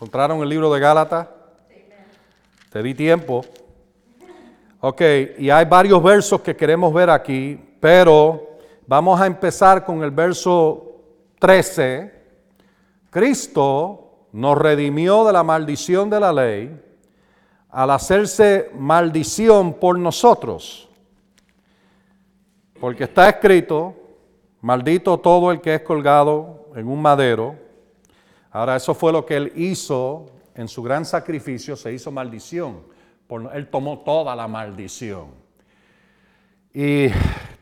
¿Encontraron el libro de Gálatas? Te di tiempo. Ok, y hay varios versos que queremos ver aquí, pero vamos a empezar con el verso 13. Cristo nos redimió de la maldición de la ley al hacerse maldición por nosotros. Porque está escrito, maldito todo el que es colgado en un madero. Ahora, eso fue lo que él hizo en su gran sacrificio, se hizo maldición. él tomó toda la maldición. Y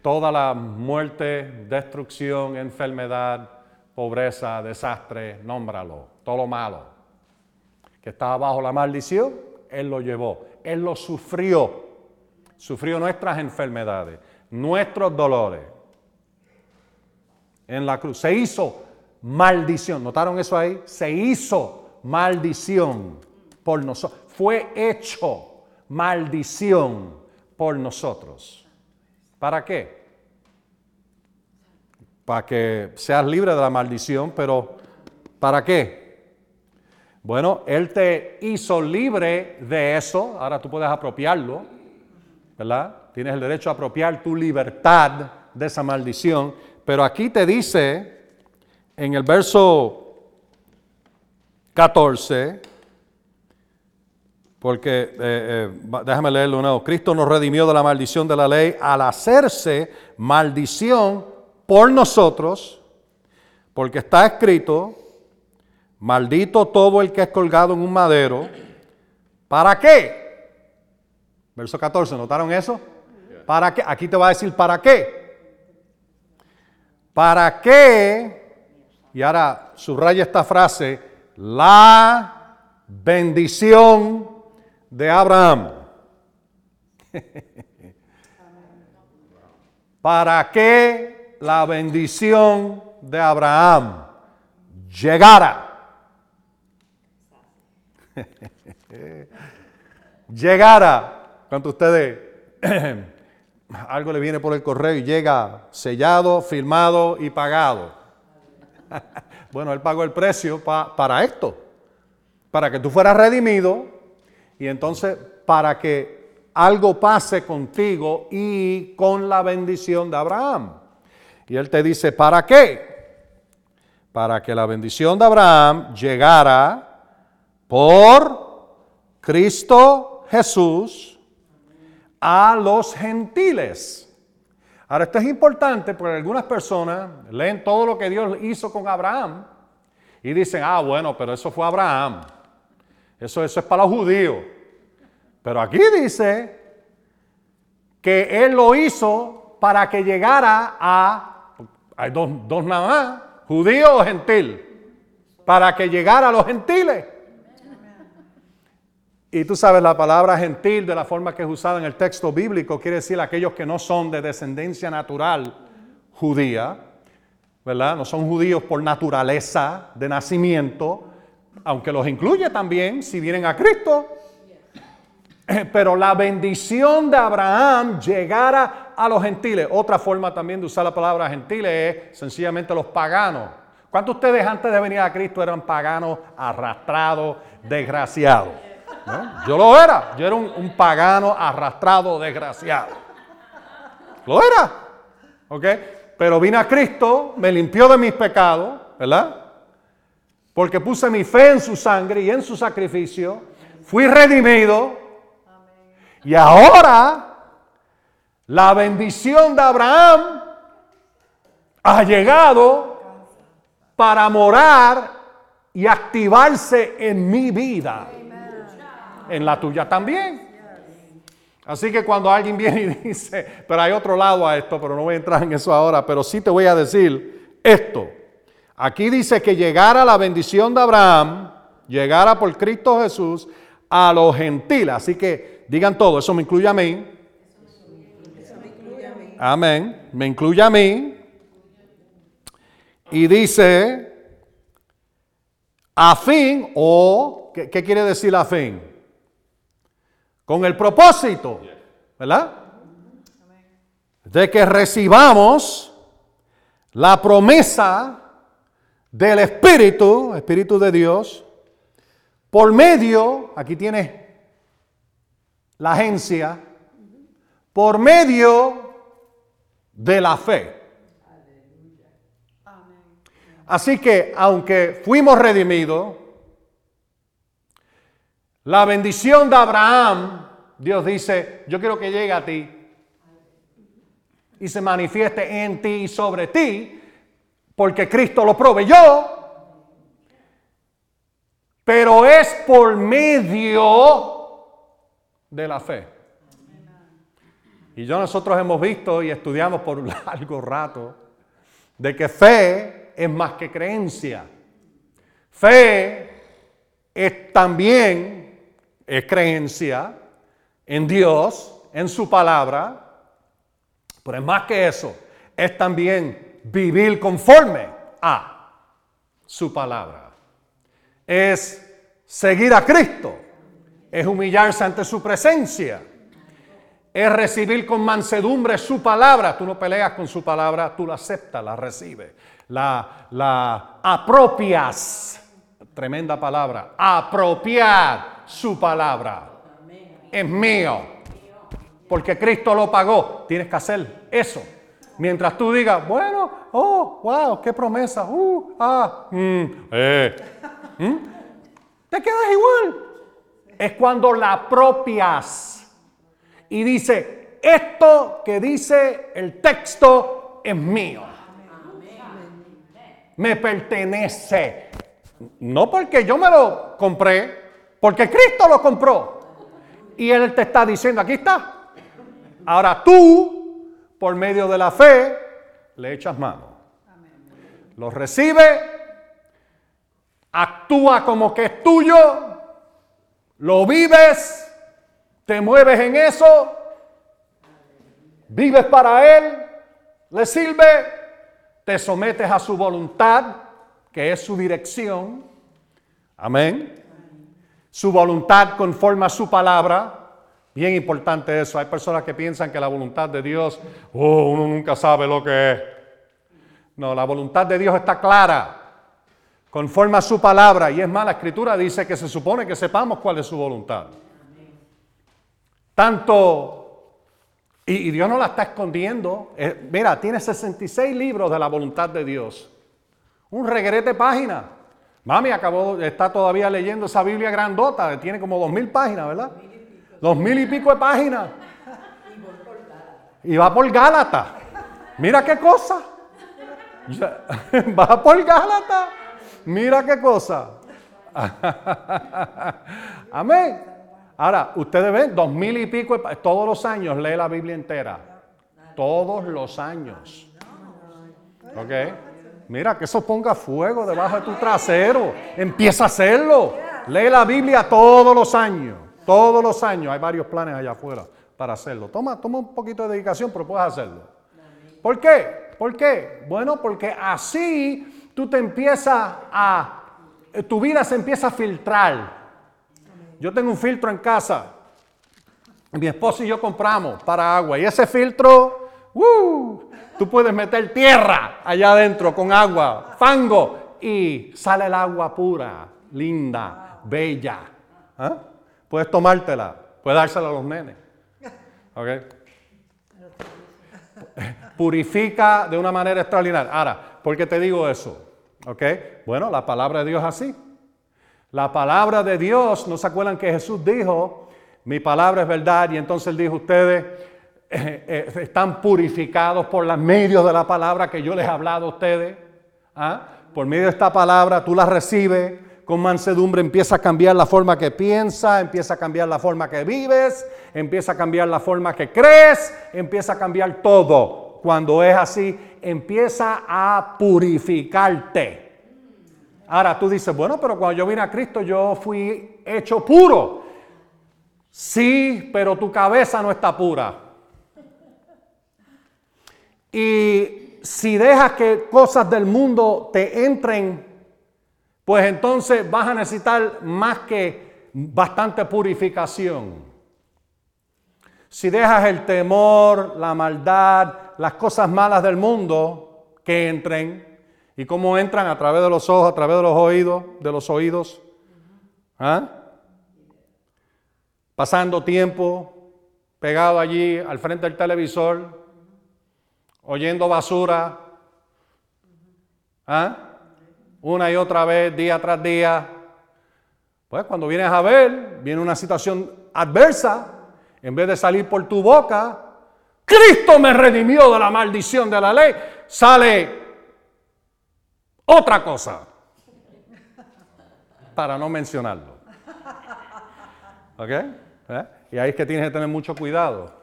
toda la muerte, destrucción, enfermedad, pobreza, desastre, nómbralo, todo lo malo que estaba bajo la maldición, Él lo llevó, Él lo sufrió, sufrió nuestras enfermedades, nuestros dolores en la cruz. Se hizo maldición, ¿notaron eso ahí? Se hizo maldición por nosotros, fue hecho maldición por nosotros. ¿Para qué? Para que seas libre de la maldición, pero ¿para qué? Bueno, Él te hizo libre de eso, ahora tú puedes apropiarlo, ¿verdad? Tienes el derecho a apropiar tu libertad de esa maldición, pero aquí te dice en el verso 14, porque eh, eh, déjame leerlo nuevo. Cristo nos redimió de la maldición de la ley al hacerse maldición por nosotros, porque está escrito, maldito todo el que es colgado en un madero. ¿Para qué? Verso 14, ¿notaron eso? ¿Para qué? Aquí te va a decir para qué. ¿Para qué? Y ahora subraya esta frase, la bendición de Abraham. Para que la bendición de Abraham llegara. llegara. Cuando ustedes algo le viene por el correo y llega sellado, firmado y pagado. bueno, él pagó el precio para esto, para que tú fueras redimido y entonces, para que algo pase contigo y con la bendición de Abraham. Y él te dice, ¿para qué? Para que la bendición de Abraham llegara por Cristo Jesús a los gentiles. Ahora, esto es importante porque algunas personas leen todo lo que Dios hizo con Abraham y dicen, ah, bueno, pero eso fue Abraham. Eso, eso es para los judíos. Pero aquí dice que Él lo hizo para que llegara a, hay dos, dos nada más, judío o gentil, para que llegara a los gentiles. Y tú sabes, la palabra gentil, de la forma que es usada en el texto bíblico, quiere decir aquellos que no son de descendencia natural judía, ¿verdad? No son judíos por naturaleza de nacimiento, aunque los incluye también si vienen a Cristo. Pero la bendición de Abraham llegara a los gentiles. Otra forma también de usar la palabra gentiles es sencillamente los paganos. ¿Cuántos de ustedes antes de venir a Cristo eran paganos, arrastrados, desgraciados? Yo lo era. Yo era un, pagano arrastrado, desgraciado. Lo era. ¿Ok? Pero vine a Cristo, me limpió de mis pecados, ¿verdad? porque puse mi fe en su sangre y en su sacrificio, fui redimido y ahora la bendición de Abraham ha llegado para morar y activarse en mi vida, en la tuya también. Así que cuando alguien viene y dice, pero hay otro lado a esto, pero no voy a entrar en eso ahora, pero sí te voy a decir esto. Aquí dice que llegara la bendición de Abraham, llegara por Cristo Jesús a los gentiles. Así que digan todo, eso me incluye a mí. Amén. Me incluye a mí. Y dice, a fin, o, ¿qué, ¿qué, quiere decir a fin? Con el propósito, ¿verdad? De que recibamos la promesa del Espíritu, Espíritu de Dios, por medio, aquí tienes la agencia, por medio de la fe. Así que aunque fuimos redimidos, la bendición de Abraham, Dios dice, yo quiero que llegue a ti y se manifieste en ti y sobre ti, porque Cristo lo proveyó, pero es por medio de la fe. Y yo nosotros hemos visto y estudiamos por un largo rato de que fe es más que creencia. Fe es también es creencia en Dios, en su palabra, pero es más que eso, es también vivir conforme a su palabra. Es seguir a Cristo, es humillarse ante su presencia, es recibir con mansedumbre su palabra. Tú no peleas con su palabra, tú la aceptas, la recibes la, la apropias. Tremenda palabra. Apropiar su palabra. Es mío. Porque Cristo lo pagó. Tienes que hacer eso. Mientras tú digas, bueno, oh, wow, qué promesa. Uh, ah, mm, eh, mm, te quedas igual. Es cuando la apropias y dice, esto que dice el texto es mío me pertenece. No porque yo me lo compré, porque Cristo lo compró. Y Él te está diciendo, aquí está. Ahora tú, por medio de la fe, le echas mano. Lo recibe, actúa como que es tuyo, lo vives, te mueves en eso, vives para Él, le sirve te sometes a su voluntad, que es su dirección. Amén. Su voluntad conforme a su palabra. Bien importante eso. Hay personas que piensan que la voluntad de Dios, oh, uno nunca sabe lo que es. No, la voluntad de Dios está clara, conforme a su palabra. Y es más, la escritura dice que se supone que sepamos cuál es su voluntad. Tanto y, Dios no la está escondiendo. Eh, mira, tiene 66 libros de la voluntad de Dios. Un regrete página. Mami acabó, está todavía leyendo esa Biblia grandota, tiene como dos mil páginas, ¿verdad? Dos mil y pico de páginas. Y va por Gálata. Mira qué cosa. Va por Gálata. Mira qué cosa. Amén. Ahora, ustedes ven, dos mil y pico, todos los años lee la Biblia entera. Todos los años. ¿Ok? Mira, que eso ponga fuego debajo de tu trasero. Empieza a hacerlo. Lee la Biblia todos los años. Todos los años. Hay varios planes allá afuera para hacerlo. Toma, toma un poquito de dedicación, pero puedes hacerlo. ¿Por qué? ¿Por qué? Bueno, porque así tú te empiezas a, tu vida se empieza a filtrar. Yo tengo un filtro en casa. Mi esposo y yo compramos para agua. Y ese filtro, ¡uh! Tú puedes meter tierra allá adentro con agua, fango, y sale el agua pura, linda, bella. ¿Ah? Puedes tomártela, puedes dársela a los nenes. ¿Okay? Purifica de una manera extraordinaria. Ahora, ¿por qué te digo eso? ¿Ok? Bueno, la palabra de Dios es así. La palabra de Dios, ¿no se acuerdan que Jesús dijo, mi palabra es verdad? Y entonces él dijo, ustedes eh, eh, están purificados por los medios de la palabra que yo les he hablado a ustedes. ¿Ah? Por medio de esta palabra tú la recibes con mansedumbre, empieza a cambiar la forma que piensa, empieza a cambiar la forma que vives, empieza a cambiar la forma que crees, empieza a cambiar todo. Cuando es así, empieza a purificarte. Ahora tú dices, bueno, pero cuando yo vine a Cristo yo fui hecho puro. Sí, pero tu cabeza no está pura. Y si dejas que cosas del mundo te entren, pues entonces vas a necesitar más que bastante purificación. Si dejas el temor, la maldad, las cosas malas del mundo que entren, ¿Y cómo entran? A través de los ojos, a través de los oídos, de los oídos. ¿Ah? Pasando tiempo pegado allí al frente del televisor, oyendo basura, ¿Ah? una y otra vez, día tras día. Pues cuando vienes a ver, viene una situación adversa, en vez de salir por tu boca, Cristo me redimió de la maldición de la ley, sale otra cosa, para no mencionarlo. ¿Ok? ¿Eh? Y ahí es que tienes que tener mucho cuidado.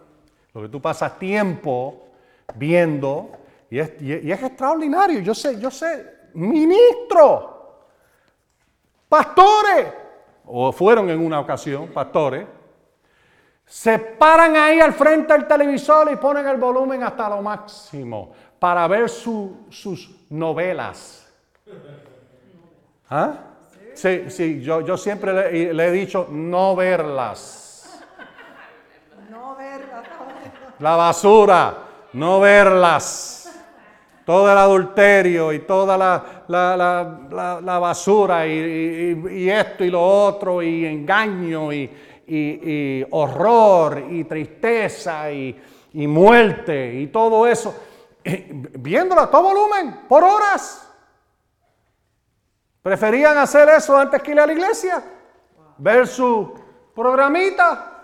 Porque tú pasas tiempo viendo, y es, y es extraordinario, yo sé, yo sé, ministros, pastores, o fueron en una ocasión pastores, se paran ahí al frente del televisor y ponen el volumen hasta lo máximo para ver sus novelas. ¿Ah? Sí, sí, yo, yo siempre le, he dicho no verlas. No verlas. La basura, no verlas todo el adulterio y toda la, basura y, esto y lo otro y engaño y, horror y tristeza y, muerte y todo eso, viéndola a todo volumen, por horas. Preferían hacer eso antes que ir a la iglesia, ver su programita.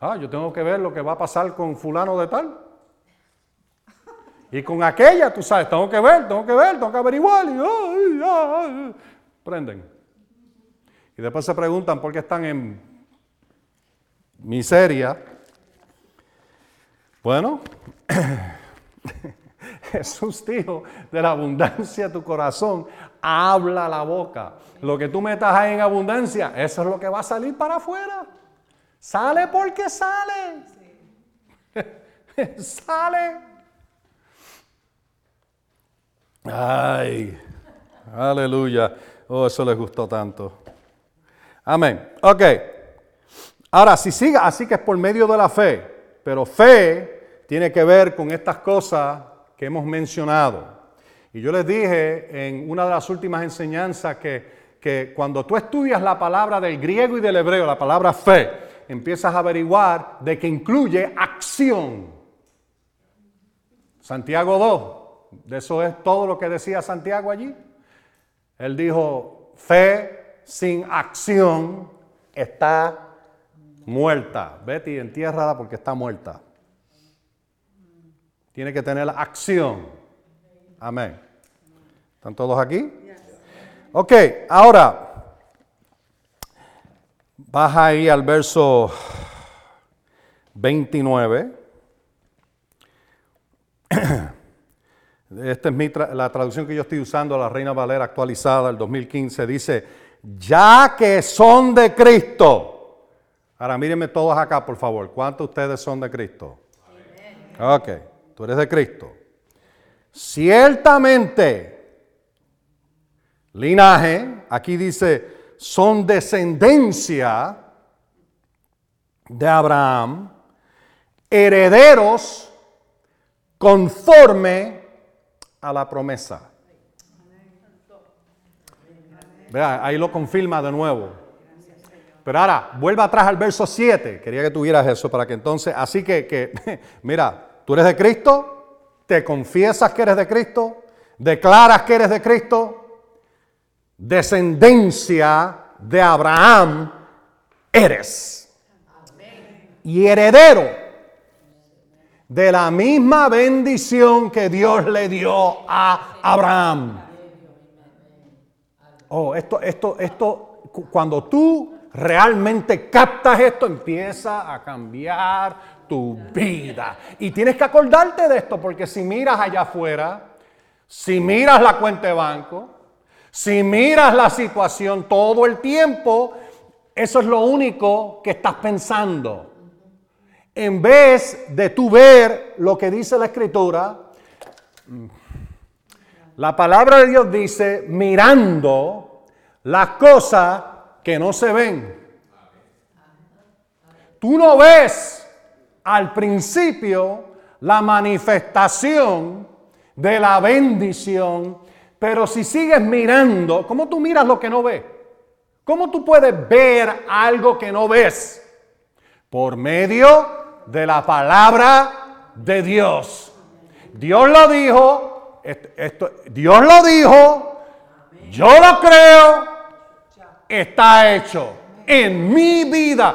Ah, yo tengo que ver lo que va a pasar con fulano de tal. Y con aquella, tú sabes, tengo que ver, tengo que ver, tengo que averiguar. Prenden. Y después se preguntan por qué están en miseria. Bueno, Jesús dijo, de la abundancia de tu corazón, habla la boca. Lo que tú metas ahí en abundancia, eso es lo que va a salir para afuera. Sale porque sale. sale. Ay, aleluya. Oh, eso les gustó tanto. Amén. Ok. Ahora, si siga, así que es por medio de la fe, pero fe tiene que ver con estas cosas que hemos mencionado. Y yo les dije en una de las últimas enseñanzas que, que cuando tú estudias la palabra del griego y del hebreo, la palabra fe, empiezas a averiguar de que incluye acción. Santiago 2, de eso es todo lo que decía Santiago allí. Él dijo, fe sin acción está muerta. Betty, entiérrala porque está muerta. Tiene que tener acción. Amén. ¿Están todos aquí? Ok, ahora baja ahí al verso 29. Esta es la traducción que yo estoy usando, la Reina Valera actualizada, el 2015, dice, ya que son de Cristo. Ahora mírenme todos acá, por favor. ¿Cuántos de ustedes son de Cristo? Ok, tú eres de Cristo. Ciertamente, linaje, aquí dice, son descendencia de Abraham, herederos conforme a la promesa. Vea, ahí lo confirma de nuevo. Pero ahora, vuelva atrás al verso 7. Quería que tuvieras eso para que entonces, así que, que, mira, tú eres de Cristo, te confiesas que eres de Cristo, declaras que eres de Cristo, descendencia de Abraham eres. Y heredero de la misma bendición que Dios le dio a Abraham. Oh, esto, esto, esto, cuando tú realmente captas esto, empieza a cambiar tu vida. Y tienes que acordarte de esto, porque si miras allá afuera, si miras la cuenta de banco, si miras la situación todo el tiempo, eso es lo único que estás pensando en vez de tú ver lo que dice la escritura, la palabra de Dios dice mirando las cosas que no se ven. Tú no ves al principio la manifestación de la bendición, pero si sigues mirando, ¿cómo tú miras lo que no ves? ¿Cómo tú puedes ver algo que no ves? Por medio de la palabra de Dios. Dios lo dijo, Dios lo dijo, yo lo creo, está hecho en mi vida.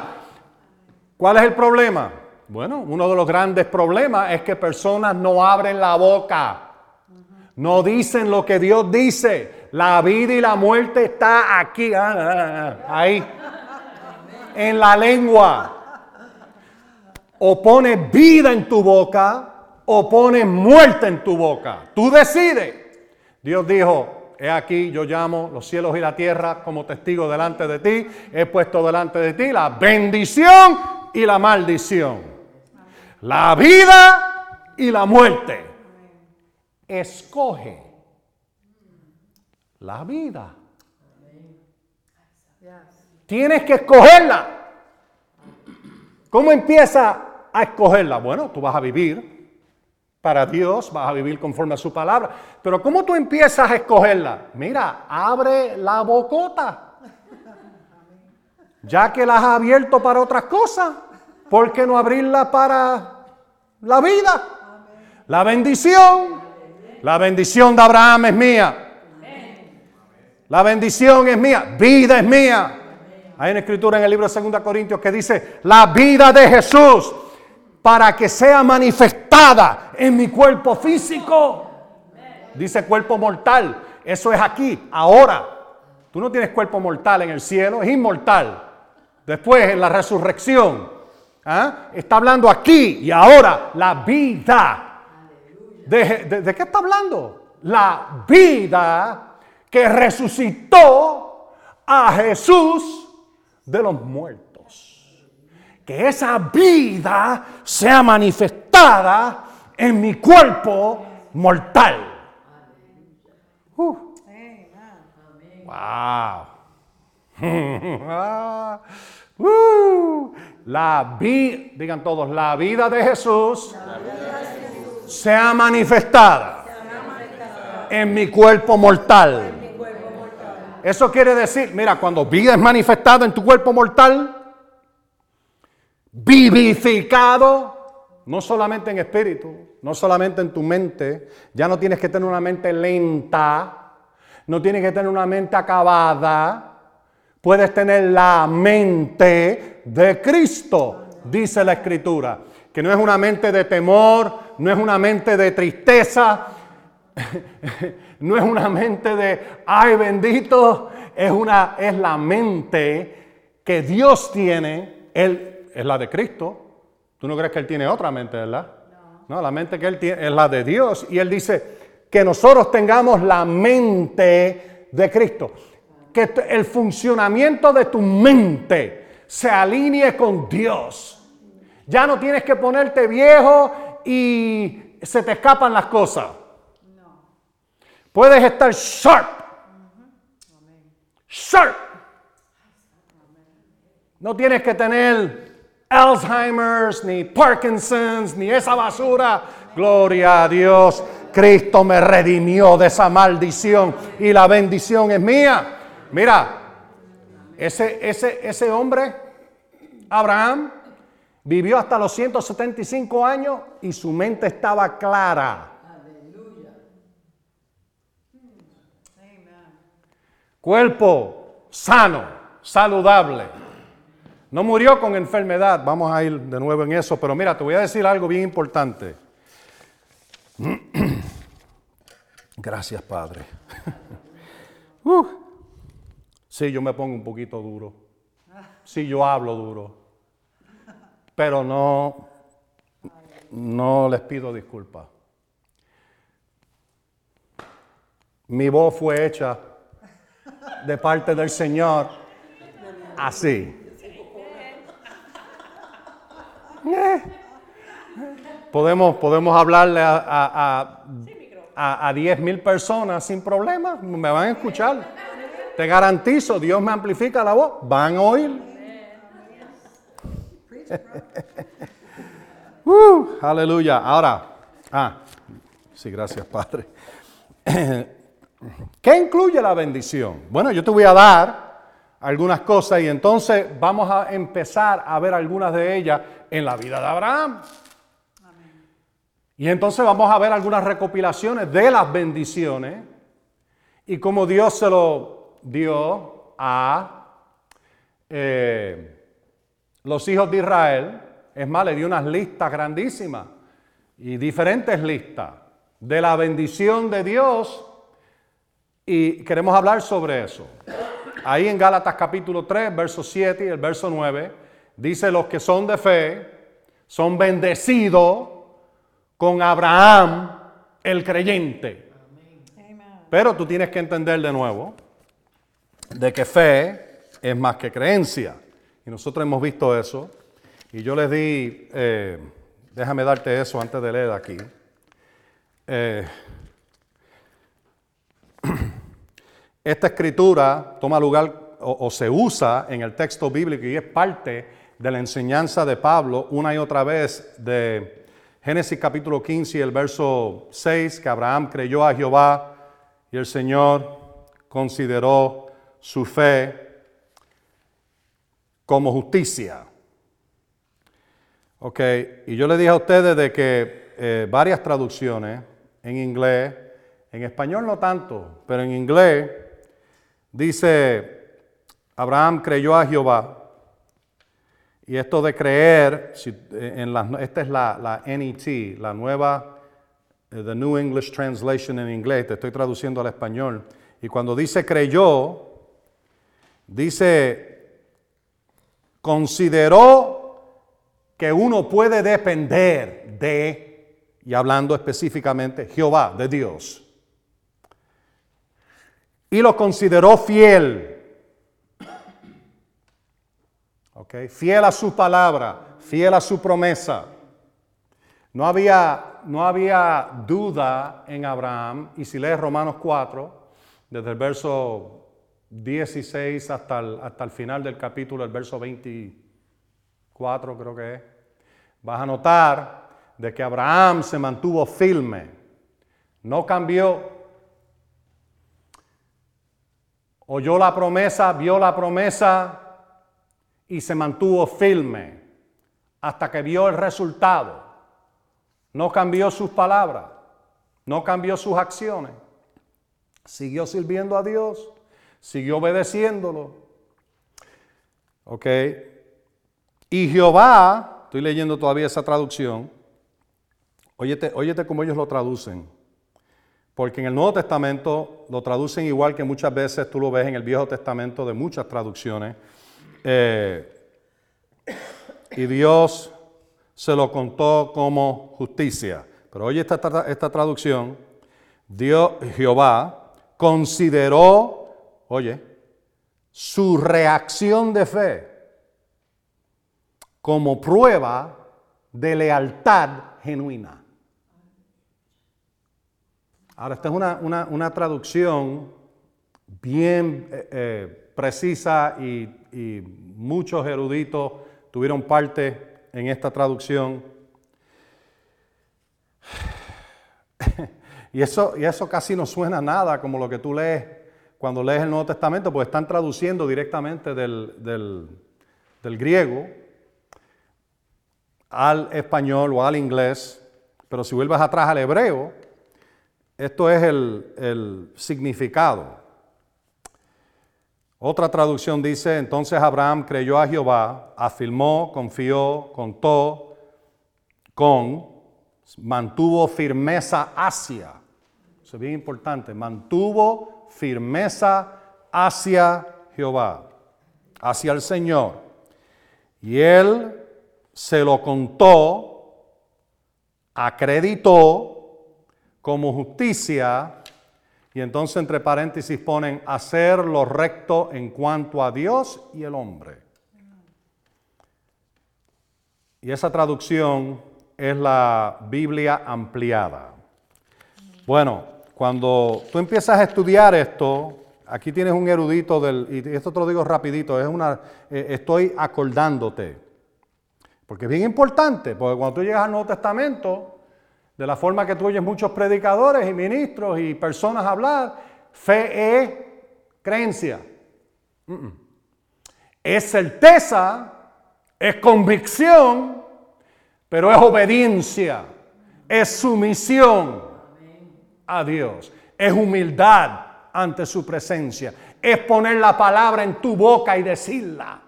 ¿Cuál es el problema? Bueno, uno de los grandes problemas es que personas no abren la boca, no dicen lo que Dios dice. La vida y la muerte está aquí, ah, ah, ah, ahí, en la lengua. O pones vida en tu boca o pones muerte en tu boca. Tú decides. Dios dijo, he aquí, yo llamo los cielos y la tierra como testigo delante de ti. He puesto delante de ti la bendición y la maldición. La vida y la muerte. Escoge la vida. Tienes que escogerla. ¿Cómo empieza a escogerla? Bueno, tú vas a vivir para Dios, vas a vivir conforme a su palabra. Pero ¿cómo tú empiezas a escogerla? Mira, abre la bocota. Ya que la has abierto para otras cosas, ¿por qué no abrirla para la vida? La bendición. La bendición de Abraham es mía. La bendición es mía. Vida es mía. Hay una escritura en el libro de 2 Corintios que dice, la vida de Jesús para que sea manifestada en mi cuerpo físico. Dice cuerpo mortal. Eso es aquí, ahora. Tú no tienes cuerpo mortal en el cielo, es inmortal. Después en la resurrección. ¿ah? Está hablando aquí y ahora la vida. ¿De, qué está hablando? La vida que resucitó a Jesús de los muertos que esa vida sea manifestada en mi cuerpo mortal. Uh. Wow. Uh. La vida, digan todos, la vida de Jesús, sea manifestada, en mi cuerpo mortal. Eso quiere decir, mira, cuando vida es manifestada en tu cuerpo mortal, vivificado, no solamente en espíritu, no solamente en tu mente, ya no tienes que tener una mente lenta, no tienes que tener una mente acabada, puedes tener la mente de Cristo, dice la escritura, que no es una mente de temor, no es una mente de tristeza, no es una mente de ay bendito, es una es la mente que Dios tiene, el es la de Cristo. ¿Tú no crees que Él tiene otra mente, verdad? No. la mente que Él tiene es la de Dios. Y Él dice que nosotros tengamos la mente de Cristo. Que el funcionamiento de tu mente se alinee con Dios. Ya no tienes que ponerte viejo y se te escapan las cosas. Puedes estar sharp. Sharp. No tienes que tener Alzheimer's, ni Parkinson's, ni esa basura. Gloria a Dios. Cristo me redimió de esa maldición y la bendición es mía. Mira, ese, ese, ese hombre, Abraham, vivió hasta los 175 años y su mente estaba clara. Cuerpo sano, saludable. No murió con enfermedad, vamos a ir de nuevo en eso, pero mira, te voy a decir algo bien importante. Gracias, Padre. Uh. Sí, yo me pongo un poquito duro. Sí, yo hablo duro. Pero no, no les pido disculpas. Mi voz fue hecha de parte del Señor así. Podemos, podemos hablarle a, a, a, 10 mil personas sin problema, me van a escuchar. Te garantizo, Dios me amplifica la voz, van a oír. uh, aleluya. Ahora, ah, sí, gracias, Padre. ¿Qué incluye la bendición? Bueno, yo te voy a dar algunas cosas y entonces vamos a empezar a ver algunas de ellas en la vida de Abraham. Y entonces vamos a ver algunas recopilaciones de las bendiciones y cómo Dios se lo dio a eh, los hijos de Israel. Es más, le dio unas listas grandísimas y diferentes listas de la bendición de Dios y queremos hablar sobre eso. Ahí en Gálatas capítulo 3, verso 7 y el verso 9, dice los que son de fe son bendecidos con Abraham el creyente. Pero tú tienes que entender de nuevo de que fe es más que creencia. Y nosotros hemos visto eso. Y yo les di, eh, déjame darte eso antes de leer aquí. Eh, esta escritura toma lugar o, se usa en el texto bíblico y es parte de la enseñanza de Pablo una y otra vez de Génesis capítulo 15 y el verso 6, que Abraham creyó a Jehová y el Señor consideró su fe como justicia. Ok, y yo le dije a ustedes de que eh, varias traducciones en inglés, en español no tanto, pero en inglés dice, Abraham creyó a Jehová. Y esto de creer, en la, esta es la, la NET, la nueva, eh, The New English Translation en inglés, te estoy traduciendo al español. Y cuando dice creyó, dice, consideró que uno puede depender de y hablando específicamente Jehová, de Dios. Y lo consideró fiel. Okay. Fiel a su palabra, fiel a su promesa. No había, no había duda en Abraham. Y si lees Romanos 4, desde el verso 16 hasta el, hasta el final del capítulo, el verso 24 creo que es, vas a notar de que Abraham se mantuvo firme, no cambió. Oyó la promesa, vio la promesa y se mantuvo firme hasta que vio el resultado. No cambió sus palabras, no cambió sus acciones. Siguió sirviendo a Dios, siguió obedeciéndolo. ¿Ok? Y Jehová, estoy leyendo todavía esa traducción, Óyete, óyete cómo ellos lo traducen. Porque en el Nuevo Testamento lo traducen igual que muchas veces tú lo ves en el Viejo Testamento de muchas traducciones. Eh, y Dios se lo contó como justicia. Pero oye esta, esta traducción. Dios, Jehová, consideró, oye, su reacción de fe como prueba de lealtad genuina. Ahora, esta es una, traducción bien eh, eh, precisa y, muchos eruditos tuvieron parte en esta traducción. y, eso, y eso casi no suena nada como lo que tú lees cuando lees el Nuevo Testamento, pues están traduciendo directamente del, griego al español o al inglés. Pero si vuelves atrás al hebreo, esto es el, significado. Otra traducción dice, entonces Abraham creyó a Jehová, afirmó, confió, contó, con, mantuvo firmeza hacia. Eso es bien importante, mantuvo firmeza hacia Jehová, hacia el Señor. Y él se lo contó, acreditó, como justicia, y entonces entre paréntesis ponen hacer lo recto en cuanto a Dios y el hombre. Y esa traducción es la Biblia ampliada. Bueno, cuando tú empiezas a estudiar esto, aquí tienes un erudito del, y esto te lo digo rapidito, es una, eh, estoy acordándote, porque es bien importante, porque cuando tú llegas al Nuevo Testamento, de la forma que tú oyes muchos predicadores y ministros y personas hablar, fe es creencia. Es certeza, es convicción, pero es obediencia, es sumisión a Dios, es humildad ante su presencia, es poner la palabra en tu boca y decirla.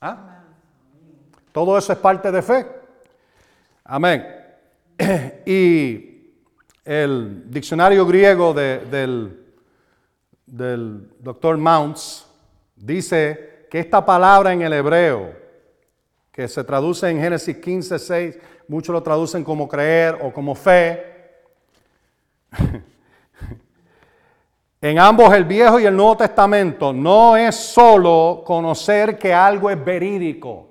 ¿Ah? Todo eso es parte de fe. Amén. Y el diccionario griego del, del doctor Mounts dice que esta palabra en el hebreo, que se traduce en Génesis 15, 6, muchos lo traducen como creer o como fe, en ambos el Viejo y el Nuevo Testamento no es solo conocer que algo es verídico.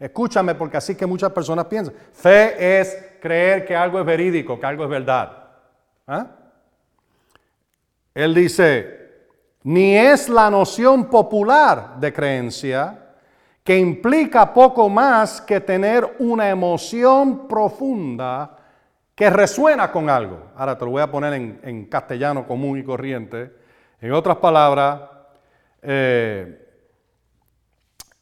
Escúchame porque así que muchas personas piensan. Fe es creer que algo es verídico, que algo es verdad. ¿Ah? Él dice, ni es la noción popular de creencia que implica poco más que tener una emoción profunda que resuena con algo. Ahora te lo voy a poner en, castellano común y corriente. En otras palabras, eh,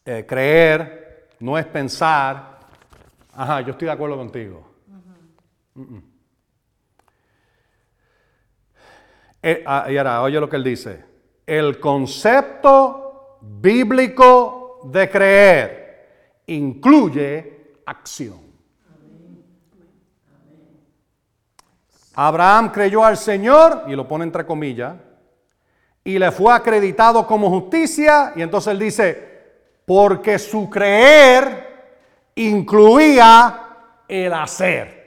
eh, creer no es pensar, ajá, yo estoy de acuerdo contigo. Eh, ah, y ahora, oye lo que él dice. El concepto bíblico de creer incluye acción. Abraham creyó al Señor, y lo pone entre comillas, y le fue acreditado como justicia, y entonces él dice, porque su creer incluía el hacer.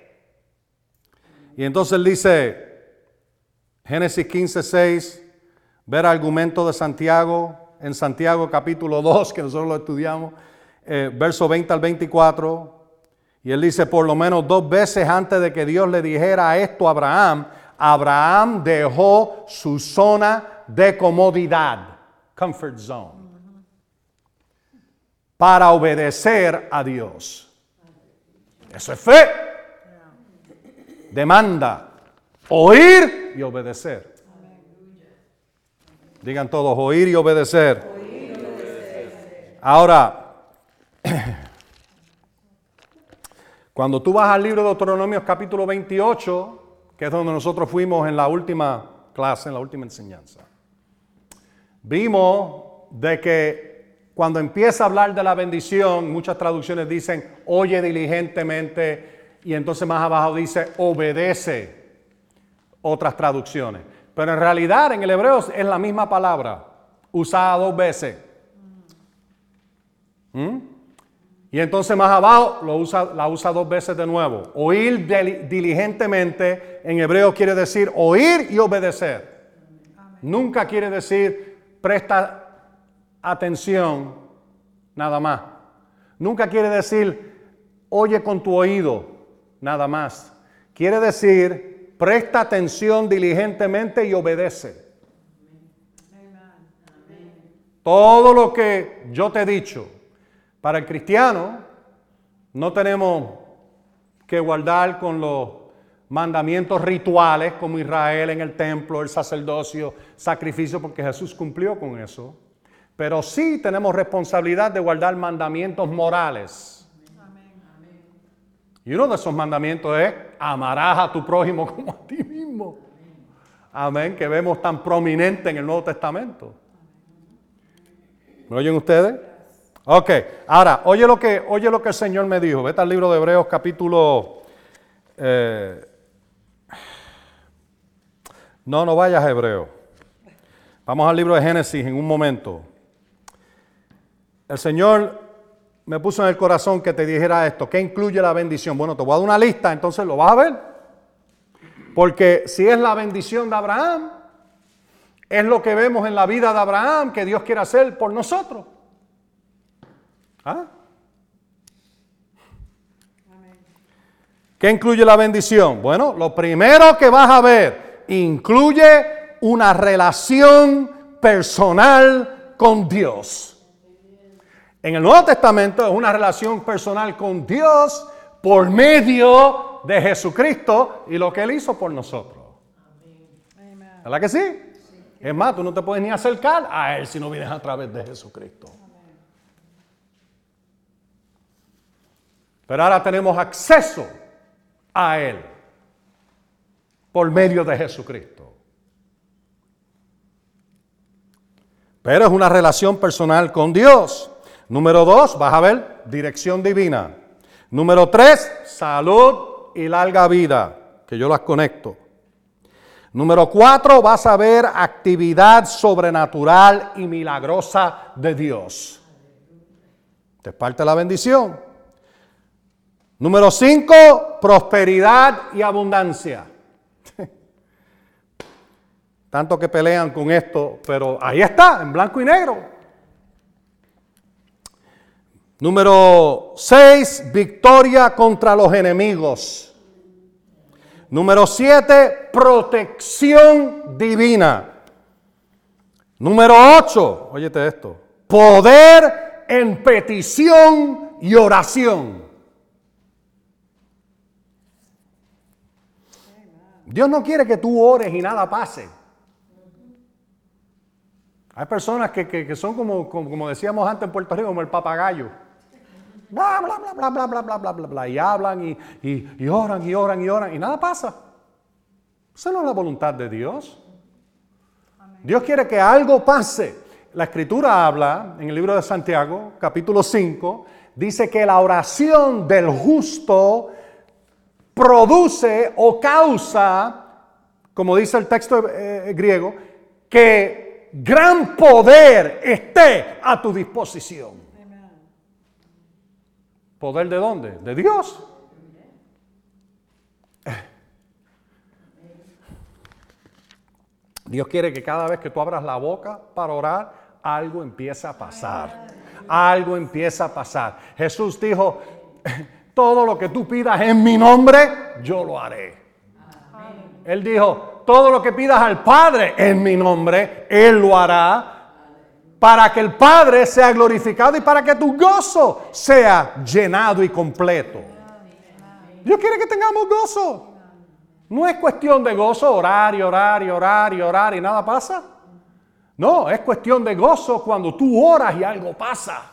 Y entonces él dice, Génesis 15, 6, ver argumento de Santiago, en Santiago capítulo 2, que nosotros lo estudiamos, eh, verso 20 al 24. Y él dice, por lo menos dos veces antes de que Dios le dijera esto a Abraham, Abraham dejó su zona de comodidad, comfort zone, para obedecer a Dios. Eso es fe. Demanda oír y obedecer. Digan todos, oír y obedecer. Ahora, cuando tú vas al libro de Deuteronomios capítulo 28, que es donde nosotros fuimos en la última clase, en la última enseñanza, vimos de que cuando empieza a hablar de la bendición, muchas traducciones dicen, oye diligentemente, y entonces más abajo dice, obedece otras traducciones. Pero en realidad en el hebreo es la misma palabra, usada dos veces. ¿Mm? Y entonces más abajo lo usa, la usa dos veces de nuevo. Oír diligentemente en hebreo quiere decir oír y obedecer. Nunca quiere decir presta atención nada más. Nunca quiere decir oye con tu oído nada más. Quiere decir presta atención diligentemente y obedece. Todo lo que yo te he dicho, para el cristiano, no tenemos que guardar con los mandamientos rituales como Israel en el templo, el sacerdocio, sacrificio, porque Jesús cumplió con eso. Pero sí tenemos responsabilidad de guardar mandamientos morales y uno de esos mandamientos es amarás a tu prójimo como a ti mismo. Amén, que vemos tan prominente en el Nuevo Testamento. ¿Me oyen ustedes? Ok, ahora, oye lo que, oye lo que el Señor me dijo. Vete al libro de Hebreos capítulo... Eh, no, no vayas a Hebreo. Vamos al libro de Génesis en un momento. El Señor me puso en el corazón que te dijera esto. ¿Qué incluye la bendición? Bueno, te voy a dar una lista, entonces lo vas a ver. Porque si es la bendición de Abraham, es lo que vemos en la vida de Abraham que Dios quiere hacer por nosotros. ¿Ah? ¿Qué incluye la bendición? Bueno, lo primero que vas a ver incluye una relación personal con Dios. En el Nuevo Testamento es una relación personal con Dios por medio de Jesucristo y lo que Él hizo por nosotros. ¿Verdad que sí? Es más, tú no te puedes ni acercar a Él si no vienes a través de Jesucristo. Pero ahora tenemos acceso a Él por medio de Jesucristo. Pero es una relación personal con Dios. Número dos, vas a ver, dirección divina. Número tres, salud y larga vida, que yo las conecto. Número cuatro, vas a ver actividad sobrenatural y milagrosa de Dios. Te parte la bendición. Número cinco, prosperidad y abundancia. Tanto que pelean con esto, pero ahí está, en blanco y negro. Número 6, victoria contra los enemigos. Número 7, protección divina. Número 8, óyete esto, poder en petición y oración. Dios no quiere que tú ores y nada pase. Hay personas que, son como, como, decíamos antes en Puerto Rico, como el papagayo. Bla, bla, bla, bla, bla, bla, bla, bla, bla, bla. Y hablan y, y, oran y oran y oran y nada pasa. Esa no es la voluntad de Dios. Dios quiere que algo pase. La escritura habla en el libro de Santiago, capítulo 5, dice que la oración del justo produce o causa, como dice el texto eh, griego, que gran poder esté a tu disposición. ¿Poder de dónde? De Dios. Dios quiere que cada vez que tú abras la boca para orar, algo empieza a pasar. Algo empieza a pasar. Jesús dijo, todo lo que tú pidas en mi nombre, yo lo haré. Él dijo, todo lo que pidas al Padre en mi nombre, Él lo hará para que el Padre sea glorificado y para que tu gozo sea llenado y completo. Dios quiere que tengamos gozo. No es cuestión de gozo orar y orar y orar y orar y nada pasa. No, es cuestión de gozo cuando tú oras y algo pasa.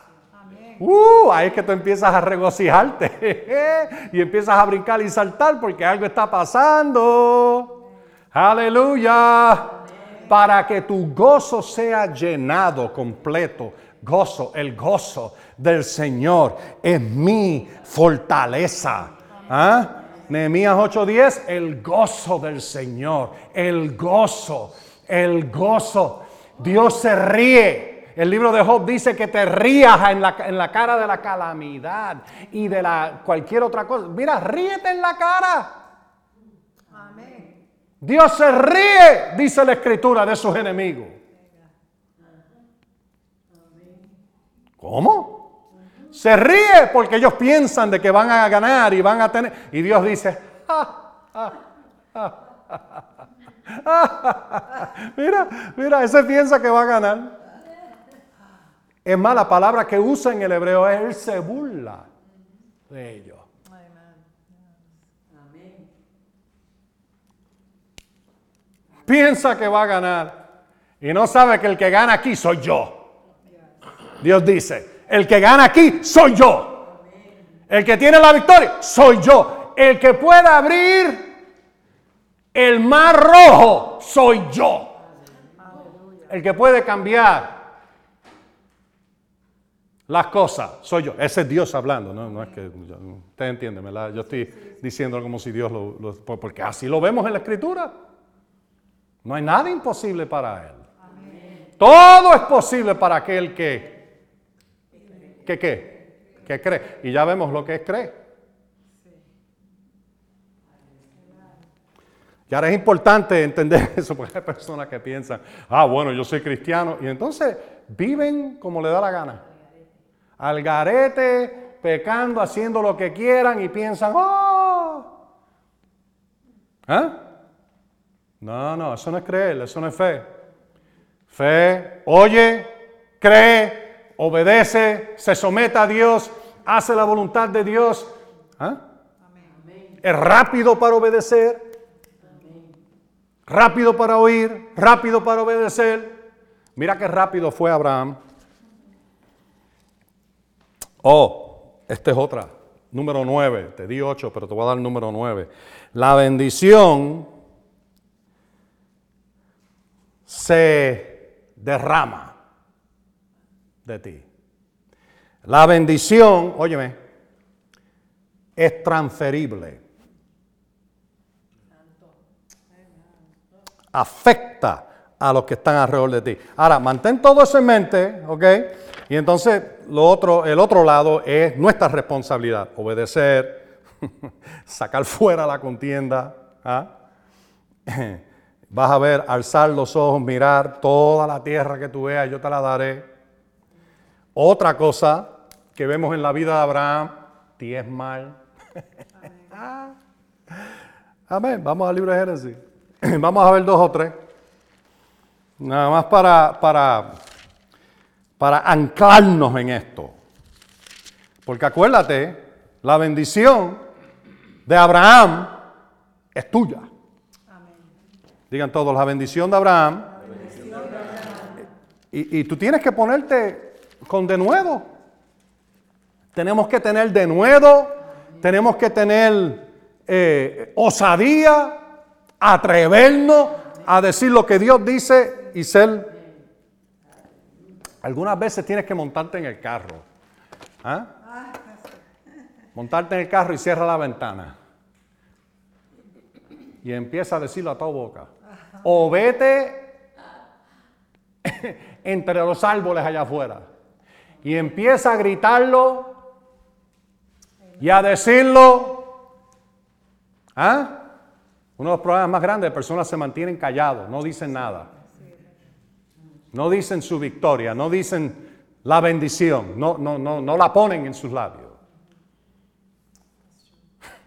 Uh, ahí es que tú empiezas a regocijarte y empiezas a brincar y saltar porque algo está pasando. Aleluya. Para que tu gozo sea llenado completo. Gozo, el gozo del Señor es mi fortaleza. ¿Ah? Nehemías 8:10, el gozo del Señor, el gozo, el gozo. Dios se ríe. El libro de Job dice que te rías en la, en la cara de la calamidad y de la cualquier otra cosa. Mira, ríete en la cara. Dios se ríe, dice la escritura, de sus enemigos. ¿Cómo? Se ríe porque ellos piensan de que van a ganar y van a tener... Y Dios dice, mira, mira, ese piensa que va a ganar. Es más, la palabra que usa en el hebreo es él se burla de ellos. Piensa que va a ganar y no sabe que el que gana aquí soy yo. Dios dice, el que gana aquí soy yo. El que tiene la victoria soy yo. El que puede abrir el mar rojo soy yo. El que puede cambiar las cosas soy yo. Ese es Dios hablando, no, es que usted entiende. Yo estoy diciendo como si Dios lo, lo, porque así lo vemos en la escritura. No hay nada imposible para Él. Todo es posible para aquel que, que, cree. Y ya vemos lo que es cree. Y ahora es importante entender eso, porque hay personas que piensan, ah, bueno, yo soy cristiano, y entonces viven como le da la gana. Al garete, pecando, haciendo lo que quieran y piensan, oh. ¿Ah? No, no, eso no es creer, eso no es fe. Fe, oye, cree, obedece, se somete a Dios, hace la voluntad de Dios. ¿Ah? Es rápido para obedecer. rápido para oír, rápido para obedecer. Mira qué rápido fue Abraham. Oh, esta es otra. Número 9. Te di 8, pero te voy a dar el número 9. La bendición se derrama de ti. La bendición, óyeme, es transferible. Afecta a los que están alrededor de ti. Ahora, mantén todo eso en mente, ¿ok? Y entonces lo otro, el otro lado es nuestra responsabilidad, obedecer, sacar fuera la contienda. ¿ah? Vas a ver, alzar los ojos, mirar toda la tierra que tú veas, yo te la daré. Otra cosa que vemos en la vida de Abraham, mal. Amén. Vamos al libro de Génesis. Vamos a ver dos o tres. Nada más para, para, para anclarnos en esto. Porque acuérdate, la bendición de Abraham es tuya. Digan todos, la bendición de Abraham. Y, tú tienes que ponerte con de nuevo. Tenemos que tener de nuevo, tenemos que tener eh, osadía, atrevernos a decir lo que Dios dice y ser... Algunas veces tienes que montarte en el carro. ¿ah? Montarte en el carro y cierra la ventana. Y empieza a decirlo a toda boca. O vete entre los árboles allá afuera. Y empieza a gritarlo y a decirlo. ¿Ah? Uno de los problemas más grandes de personas se mantienen callados, no dicen nada. No dicen su victoria, no dicen la bendición, no, no, no, no la ponen en sus labios.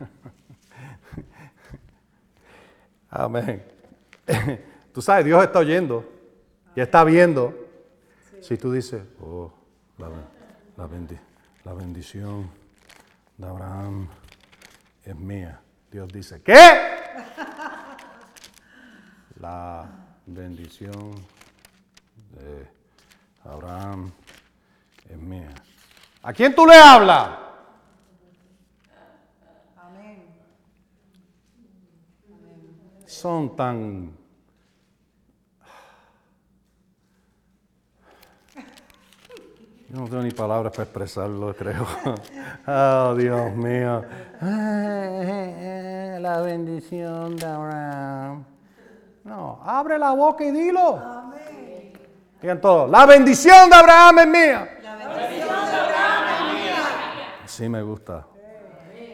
Amén. Tú sabes, Dios está oyendo y está viendo. Si tú dices, oh, la, la bendición de Abraham es mía. Dios dice, ¿qué? La bendición de Abraham es mía. ¿A quién tú le hablas? Son tan no tengo ni palabras para expresarlo, creo. oh, Dios mío. La bendición de Abraham. No, abre la boca y dilo. Amén. Digan todos, la bendición de Abraham es mía. La bendición de Abraham es mía. Sí me gusta.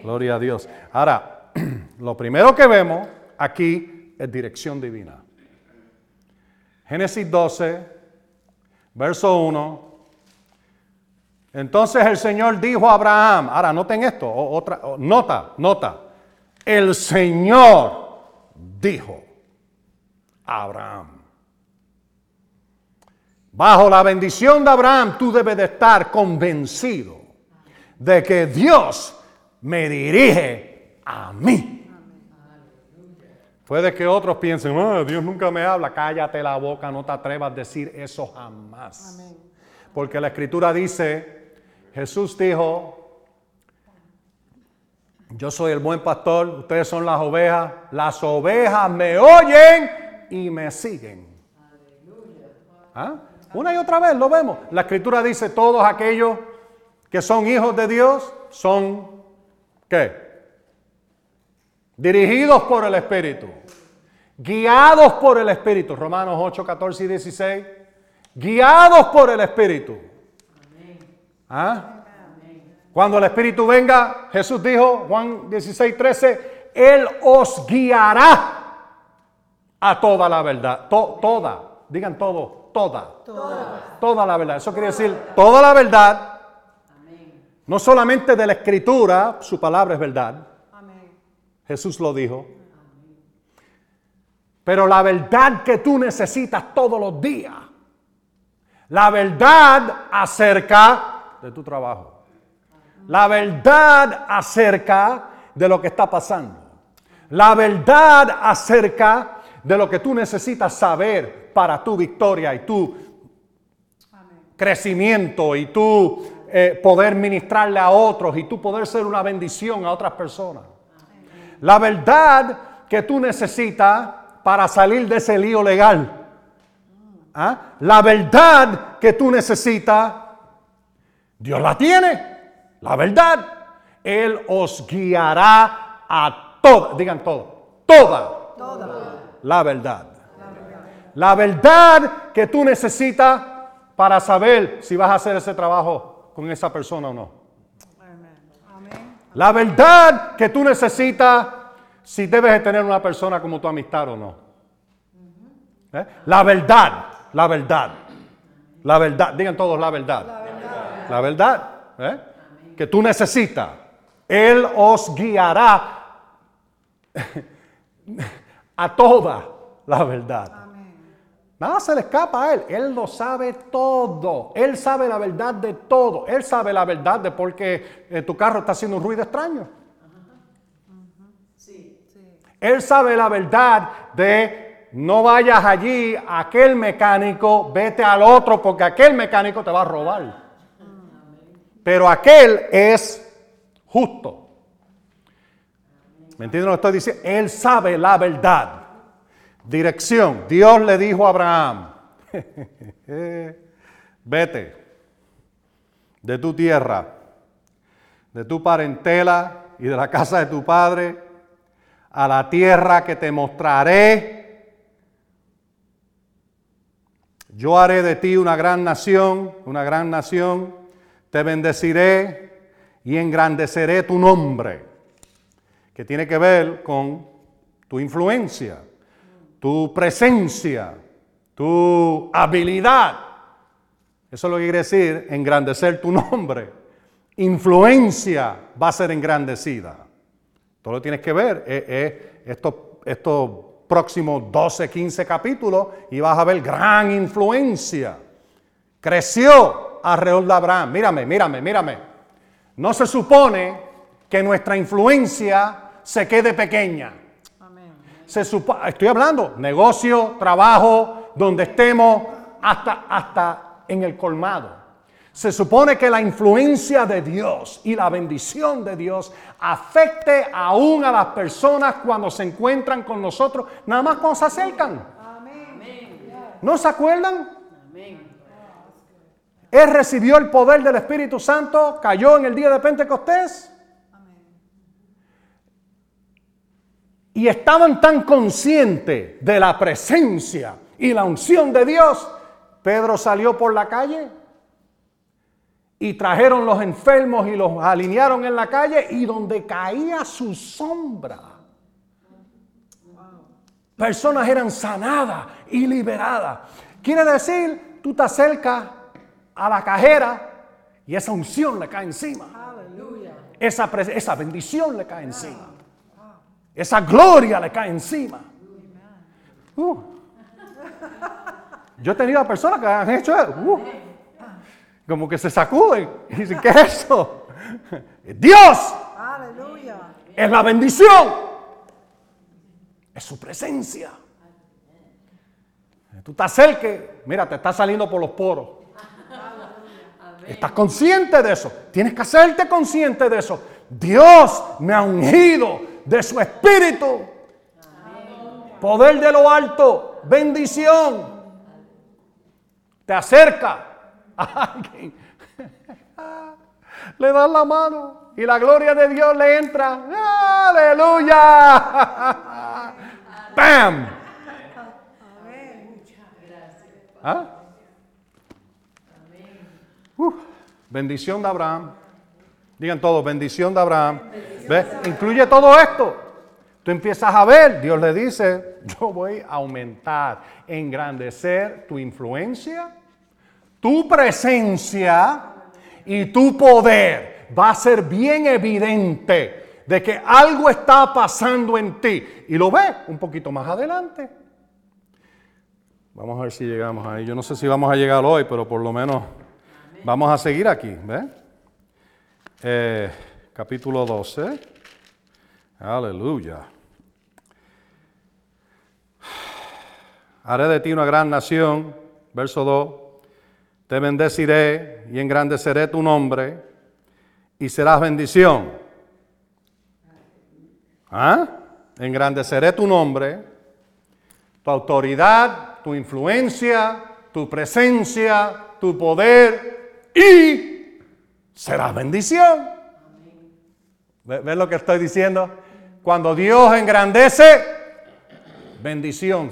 Gloria a Dios. Ahora, lo primero que vemos aquí es dirección divina. Génesis 12, verso 1 entonces el Señor dijo a Abraham, ahora noten esto, otra, nota, nota, el Señor dijo a Abraham. Bajo la bendición de Abraham tú debes de estar convencido de que Dios me dirige a mí. Puede que otros piensen, oh, Dios nunca me habla, cállate la boca, no te atrevas a decir eso jamás. Porque la escritura dice, Jesús dijo, yo soy el buen pastor, ustedes son las ovejas, las ovejas me oyen y me siguen. ¿Ah? Una y otra vez lo vemos. La escritura dice, todos aquellos que son hijos de Dios son, ¿qué? Dirigidos por el Espíritu, guiados por el Espíritu. Romanos 8, 14 y 16. Guiados por el Espíritu. ¿Ah? Cuando el Espíritu venga, Jesús dijo, Juan 16, 13, Él os guiará a toda la verdad. toda, digan todo, toda. toda. Toda la verdad. Eso quiere decir toda la verdad. No solamente de la Escritura, su palabra es verdad. Jesús lo dijo. Pero la verdad que tú necesitas todos los días. La verdad acerca de tu trabajo. La verdad acerca de lo que está pasando. La verdad acerca de lo que tú necesitas saber para tu victoria y tu crecimiento y tu eh, poder ministrarle a otros y tu poder ser una bendición a otras personas. La verdad que tú necesitas para salir de ese lío legal. ¿Ah? La verdad que tú necesitas, Dios la tiene. La verdad. Él os guiará a toda, digan todo, toda, La, verdad. la verdad. que tú necesitas para saber si vas a hacer ese trabajo con esa persona o no. La verdad que tú necesitas si debes de tener una persona como tu amistad o no. ¿Eh? La verdad, la verdad, la verdad, digan todos la verdad. La verdad, ¿eh? que tú necesitas. Él os guiará a toda la verdad. Nada se le escapa a Él. Él lo sabe todo. Él sabe la verdad de todo. Él sabe la verdad de por qué eh, tu carro está haciendo un ruido extraño. Él sabe la verdad de no vayas allí aquel mecánico, vete al otro porque aquel mecánico te va a robar. Pero aquel es justo. ¿Me entiendes lo que estoy diciendo? Él sabe la verdad. Dirección. Dios le dijo a Abraham, vete de tu tierra, de tu parentela y de la casa de tu padre a la tierra que te mostraré. Yo haré de ti una gran nación, una gran nación, te bendeciré y engrandeceré tu nombre, que tiene que ver con tu influencia, tu presencia, tu habilidad. Eso es lo que quiere decir engrandecer tu nombre. Influencia va a ser engrandecida. Todo lo tienes que ver. Eh, eh, estos, próximos 12, 15 capítulos y vas a ver gran influencia. Creció alrededor de Abraham. Mírame, mírame, mírame. No se supone que nuestra influencia se quede pequeña. Se estoy hablando negocio, trabajo, donde estemos, hasta, hasta en el colmado. Se supone que la influencia de Dios y la bendición de Dios afecte aún a las personas cuando se encuentran con nosotros, nada más cuando se acercan. ¿No se acuerdan? Él recibió el poder del Espíritu Santo, cayó en el día de Pentecostés. Y estaban tan conscientes de la presencia y la unción de Dios. Pedro salió por la calle y trajeron los enfermos y los alinearon en la calle y donde caía su sombra. Personas eran sanadas y liberadas. Quiere decir, tú te acercas a la cajera y esa unción le cae encima. Esa, esa bendición le cae encima. Esa gloria le cae encima. Uh. Yo he tenido personas que han hecho eso. Uh como que se sacuden y dicen, ¿qué es eso? Dios. Aleluya. Es la bendición. Es su presencia. Tú te acerques, mira, te está saliendo por los poros. Estás consciente de eso. Tienes que hacerte consciente de eso. Dios me ha ungido de su espíritu. Poder de lo alto. Bendición. Te acerca alguien, le dan la mano y la gloria de Dios le entra. Aleluya. ¡Pam! ¿Ah? bendición de Abraham. Digan todos, bendición de Abraham. Incluye todo esto. Tú empiezas a ver, Dios le dice, yo voy a aumentar, engrandecer tu influencia tu presencia y tu poder va a ser bien evidente de que algo está pasando en ti. Y lo ves un poquito más adelante. Vamos a ver si llegamos ahí. Yo no sé si vamos a llegar hoy, pero por lo menos vamos a seguir aquí. ¿ves? Eh, capítulo 12. Aleluya. haré de ti una gran nación, verso 2, te bendeciré y engrandeceré tu nombre y serás bendición. ¿Ah? Engrandeceré tu nombre, tu autoridad, tu influencia, tu presencia, tu poder y serás bendición. ¿Ves lo que estoy diciendo? Cuando Dios engrandece, bendición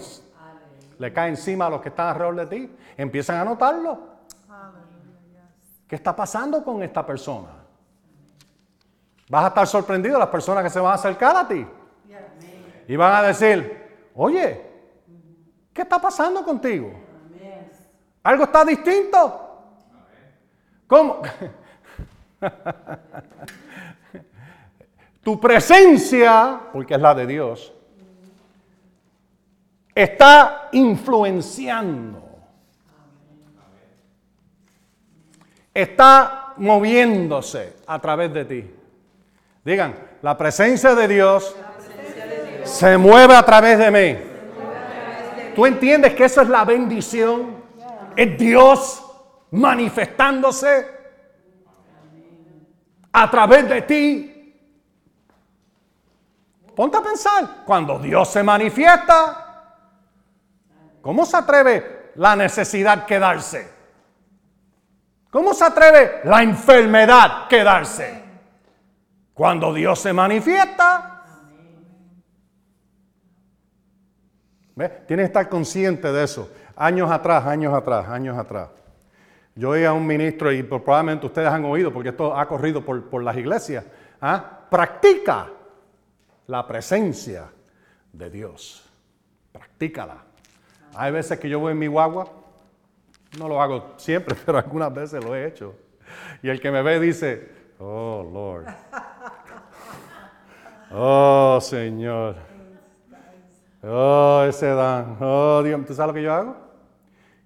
le cae encima a los que están alrededor de ti. Empiezan a notarlo. ¿Qué está pasando con esta persona? Vas a estar sorprendido las personas que se van a acercar a ti. Y van a decir, oye, ¿qué está pasando contigo? ¿Algo está distinto? ¿Cómo? tu presencia, porque es la de Dios, está influenciando. Está moviéndose a través de ti. Digan, la presencia de Dios, se mueve a través de mí. ¿Tú entiendes que eso es la bendición? Es Dios manifestándose a través de ti. Ponte a pensar, cuando Dios se manifiesta, ¿Cómo se atreve la necesidad quedarse? ¿Cómo se atreve la enfermedad quedarse? Cuando Dios se manifiesta. ¿Ves? Tienes que estar consciente de eso. Años atrás, años atrás, años atrás. Yo oí a un ministro y probablemente ustedes han oído porque esto ha corrido por, las iglesias. ¿ah? Practica la presencia de Dios. Practícala. Hay veces que yo voy en mi guagua, no lo hago siempre, pero algunas veces lo he hecho. Y el que me ve dice, oh Lord, oh Señor, oh ese Dan, oh Dios, ¿tú sabes lo que yo hago?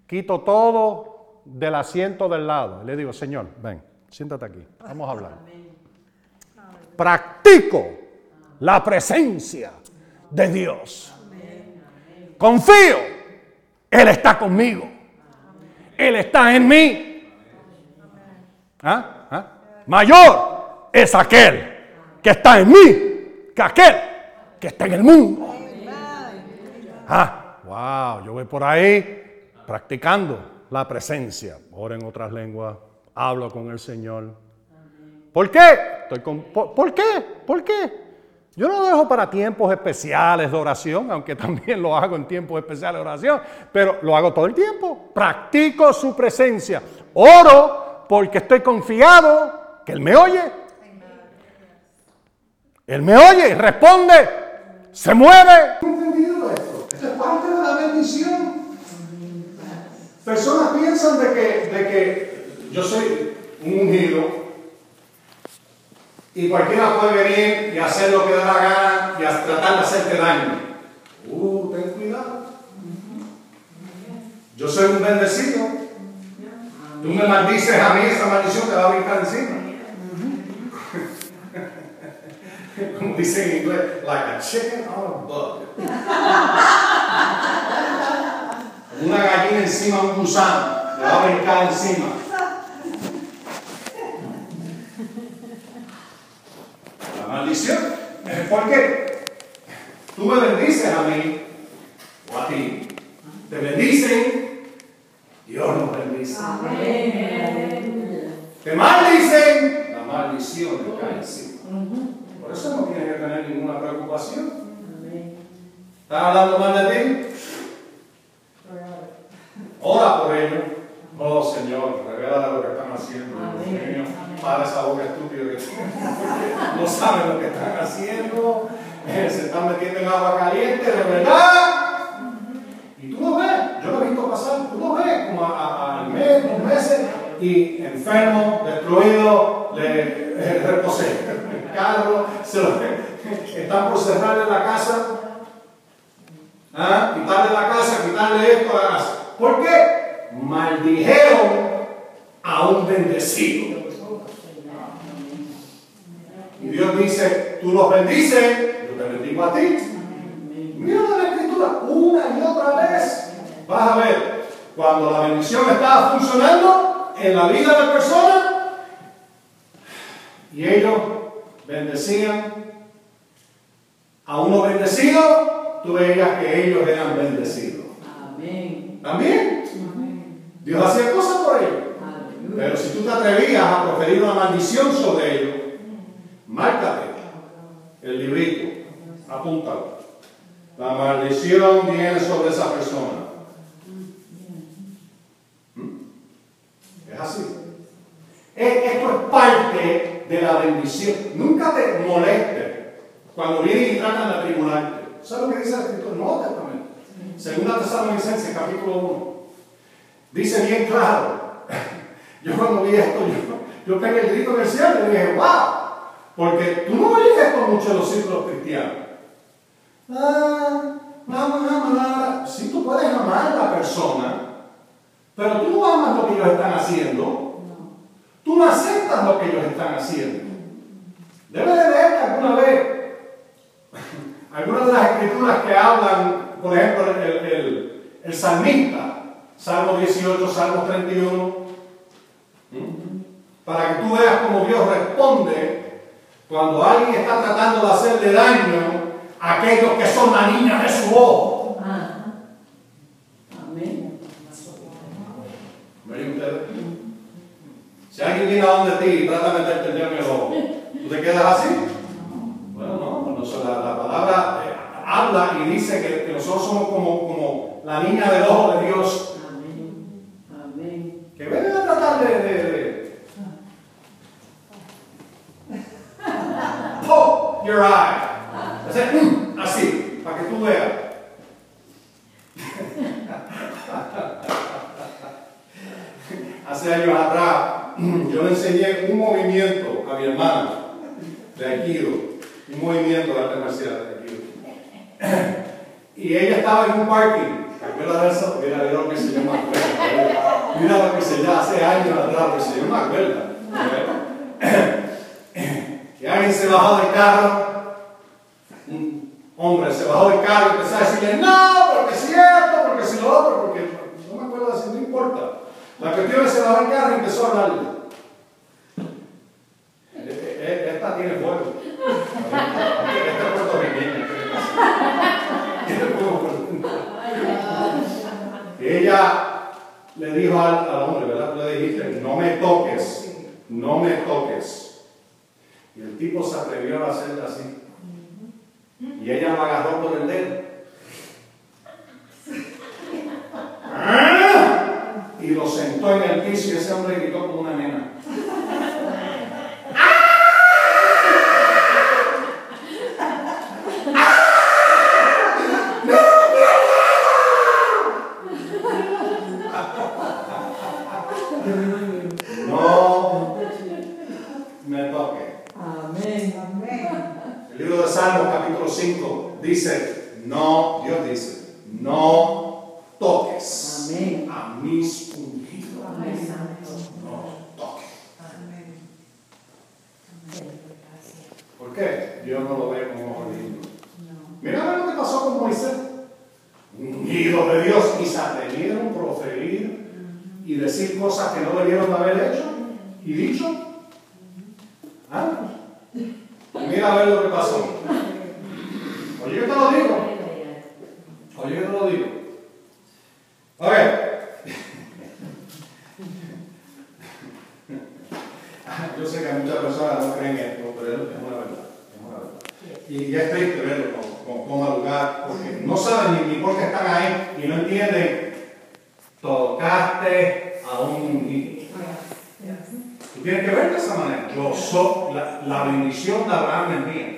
Quito todo del asiento del lado. le digo, Señor, ven, siéntate aquí, vamos a hablar. Practico la presencia de Dios. Confío él está conmigo. Él está en mí. ¿Ah? ¿Ah? Mayor es aquel que está en mí que aquel que está en el mundo. Ah, wow, yo voy por ahí practicando la presencia. Oro en otras lenguas, hablo con el Señor. ¿Por qué? ¿Por qué? ¿Por qué? Yo no lo dejo para tiempos especiales de oración, aunque también lo hago en tiempos especiales de oración, pero lo hago todo el tiempo. Practico su presencia. Oro porque estoy confiado que Él me oye. Él me oye y responde, se mueve. entendido esto? Esto es parte de la bendición. Personas piensan de que, de que yo soy un ungido y cualquiera puede venir y hacer lo que da la gana y tratar de hacerte daño. Uh, ten cuidado. Yo soy un bendecido. Tú me maldices a mí, esa maldición te va a brincar encima. Como dice en inglés, like a chicken on a bug. Una gallina encima de un gusano, te va a brincar encima. Maldición. ¿Por qué? Tú me bendices a mí o a ti. Te bendicen, Dios nos bendice. Te maldicen, la maldición te cae encima. Por eso no tienes que tener ninguna preocupación. ¿Están hablando mal de ti? Ora por ellos. Oh Señor, revela lo que están haciendo. Para esa boca estúpida que no saben lo que están haciendo. Eh, se están metiendo en agua caliente, de verdad. Y tú lo ves, yo lo he visto pasar, tú lo ves como al mes, dos meses, y enfermo, destruido, le, le el carro, se lo, están por cerrarle la casa, ¿ah? quitarle la casa, quitarle esto a la casa. ¿Por qué? Maldijeron a un bendecido. Y Dios dice, tú los bendices, yo te bendigo a ti. Mira la escritura una y otra vez. Vas a ver, cuando la bendición estaba funcionando en la vida de la persona y ellos bendecían a uno bendecido, tú veías que ellos eran bendecidos. Amén. ¿También? Dios hacía cosas por ellos. Pero si tú te atrevías a proferir una maldición sobre ellos, márcate el librito, apúntalo. La maldición viene sobre esa persona. ¿Mm? Es así. Es- Esto es parte de la bendición. Nunca te moleste cuando vienen y tratan de tribunarte. ¿Sabes lo que dice el escritor? No, Testamento. Segunda Tesalonicenses, capítulo 1. Dice bien claro. Yo cuando vi esto, yo, yo pegué el grito en el cielo y dije, wow. Porque tú no oyes esto mucho en los círculos cristianos. Ah, vamos a amar. Sí, tú puedes amar a la persona, pero tú no amas lo que ellos están haciendo. Tú no aceptas lo que ellos están haciendo. Debes de leer alguna vez algunas de las escrituras que hablan, por ejemplo, el, el- el salmista, Salmo 18, Salmo 31, ¿Mm? para que tú veas cómo Dios responde cuando alguien está tratando de hacerle daño a aquellos que son la niña de su ojo. Ah. Amén. ¿Ven ustedes? Si alguien viene a donde ti y trata de meterte el dedo en el ojo, ¿tú te quedas así? Bueno, no, no la, la palabra eh, habla y dice que, que nosotros somos como, como la niña del ojo de Dios, Amén. Amén. que vienen a tratar de... de, de poke Hacer, mm, así, para que tú veas. Hace años atrás, yo le enseñé un movimiento a mi hermana de Aikido, un movimiento de arte marcial de Aikido. Y ella estaba en un parking. ¿Te acuerdas de eso? Mira, mira lo que se llama. Mira lo que se llama hace años atrás, que se llama acuerda. Se bajó del carro, un hombre se bajó del carro y empezó a decirle, no, porque si esto, porque si lo otro, porque no me acuerdo si no importa. La cuestión es se bajó del carro y empezó a hablarle. Eh, eh, Esta tiene fuego. Esta es puertorriqueña. Tiene fuego ella le dijo al, hombre, ¿verdad? Le dijiste, no me toques, no me toques. Y el tipo se atrevió a hacerle así. Y ella lo agarró por el dedo. ¡Ah! Y lo sentó en el piso y ese hombre gritó como una nena. Dice, no, Dios dice, no toques Amén. a mis ungidos. Amén. No toques. ¿Por qué? Dios no lo ve como ojo lindo. Mira lo que pasó con Moisés. Ungido de Dios y se atrevieron a proferir y decir cosas que no debieron de haber hecho y dicho. ¿Ah? Mira a ver lo que pasó. Oye, yo te lo digo. Oye, yo te lo digo. A ver. Yo sé que muchas personas no creen esto, pero es una verdad. Es una verdad. Y ya es triste verlo como, como, como lugar, porque no saben ni, ni por qué están ahí y no entienden. Tocaste a un niño. Tú tienes que ver de esa manera. Yo soy, la, la bendición de Abraham es mía.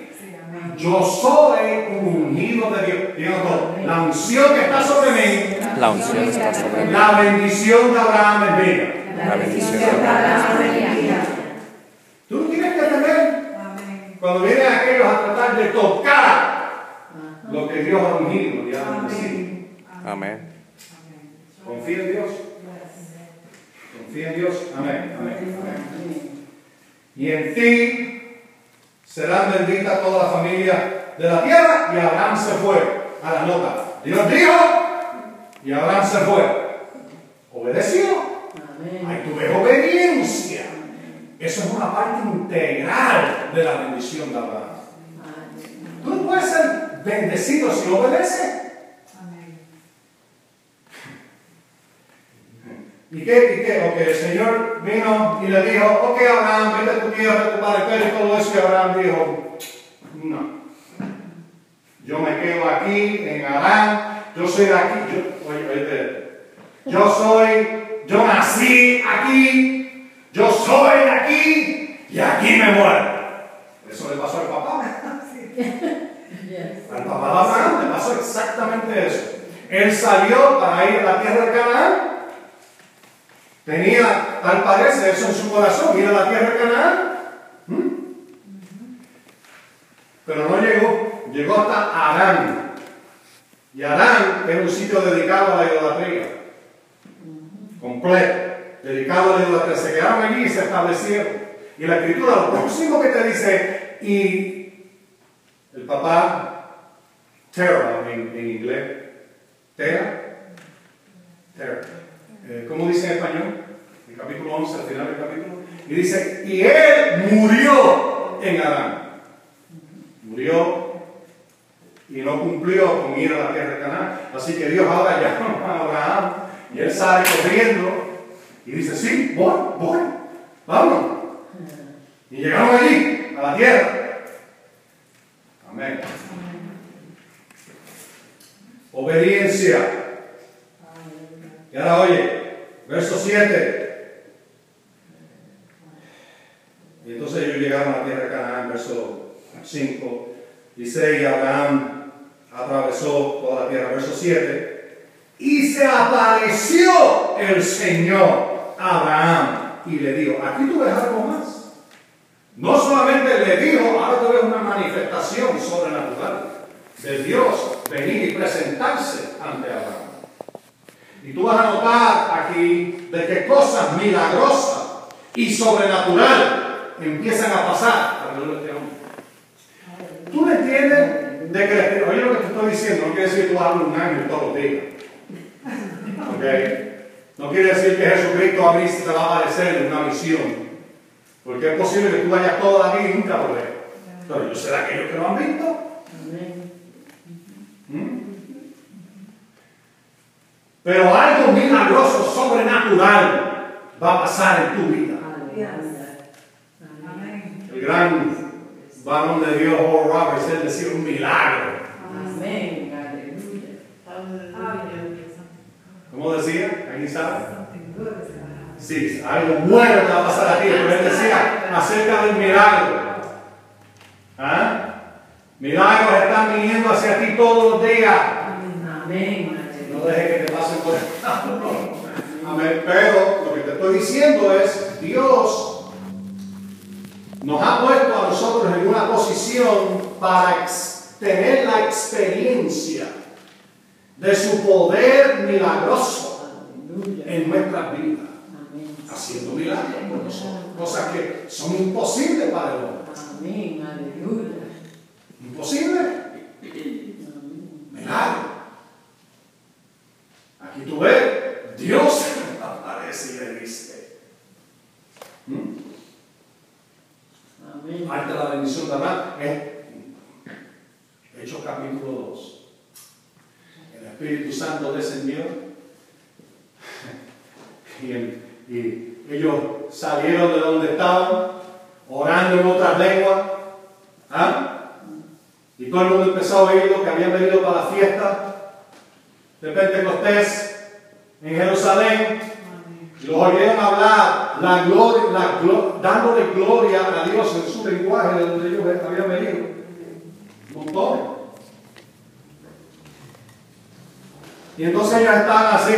Yo soy un ungido de Dios. Digan todo, La unción que está sobre mí, La unción está sobre mí. la bendición de Abraham es mía. La bendición de Abraham. Tú no tienes que temer cuando vienen aquellos a tratar de tocar lo que Dios ha ungido y ha bendecido. Amén. Confía en Dios. Confía en Dios. Amén. Amén. Amén. Y en ti serán benditas todas las familias de la tierra. Y Abraham se fue a la nota. Dios dijo, Y Abraham se fue. Obedeció. Ahí tú ves obediencia. Eso es una parte integral de la bendición de Abraham. Tú no puedes ser bendecido si obedeces. ¿Y qué? ¿Y qué? Ok, el Señor vino y le dijo, ok Abraham, vete a tu tierra, a tu padre, y todo eso. Y Abraham dijo, no. Yo me quedo aquí en Arán, yo soy de aquí, yo, oye, oye, yo soy, yo nací aquí, yo soy de aquí y aquí me muero. Eso le pasó al papá. Al papá de Abraham le pasó exactamente eso. Él salió para ir a la tierra de Canaán. Tenía, tal parece, eso en su corazón, ir la tierra de Canaán. ¿Mm? Pero no llegó, llegó hasta Arán. Y Arán era un sitio dedicado a la idolatría. Completo. Dedicado a la idolatría. Se quedaron allí y se establecieron. Y la escritura, lo próximo que te dice, y el papá, Terra en, en inglés, Terra, Terra. Eh, ¿Cómo dice en español? El capítulo 11, al final del capítulo. Y dice, y él murió en Arán. Murió y no cumplió con ir a la tierra de Canaán. Así que Dios ahora llama a Abraham y él sale corriendo y dice, sí, voy, voy, vámonos. Y llegaron allí, a la tierra. Amén. Obediencia. Ahora oye, verso 7. Y entonces ellos llegaron a la tierra de Canaán, verso 5 y 6. Y Abraham atravesó toda la tierra, verso 7. Y se apareció el Señor a Abraham y le dijo, aquí tú ves algo más. No solamente le dijo, ahora tú ves una manifestación sobrenatural de Dios venir y presentarse ante Abraham. Y tú vas a notar aquí de que cosas milagrosas y sobrenatural empiezan a pasar. ¿Tú me entiendes? De que, oye lo que te estoy diciendo, no quiere decir que tú hablas un año todos los días. ¿Ok? No quiere decir que Jesucristo a mí se te va a aparecer en una visión. Porque es posible que tú vayas toda la vida y nunca lo veas. Pero yo sé de aquellos que lo han visto. Amén. ¿Mm? Pero algo milagroso, sobrenatural, va a pasar en tu vida. El gran varón de Dios, Oral Roberts, él decía un milagro. Amén. ¿Cómo decía? ¿Alguien sabe? Sí, algo bueno que va a pasar aquí. Pero él decía acerca del milagro. ¿Ah? Milagros están viniendo hacia ti todos los días. Amén. Dejes que te pasen por el. Amén. Pero lo que te estoy diciendo es, Dios nos ha puesto a nosotros en una posición para tener la experiencia de su poder milagroso en nuestras vidas, haciendo milagros por nosotros, cosas que son imposibles para el hombre. Amén. Aleluya. Imposible. Milagro. Aquí tú ves, Dios aparece y le dice. ¿Mm? De la bendición de Abraham es Hechos capítulo 2. El Espíritu Santo descendió y, el- y ellos salieron de donde estaban, orando en otras lenguas. ¿Ah? Y todo el mundo empezó a oír lo que habían venido para la fiesta de Pentecostés en Jerusalén. Los oyeron hablar, la gloria, la glo- dándole gloria a Dios en su lenguaje de donde ellos habían venido. Montón. Y entonces ellos estaban así,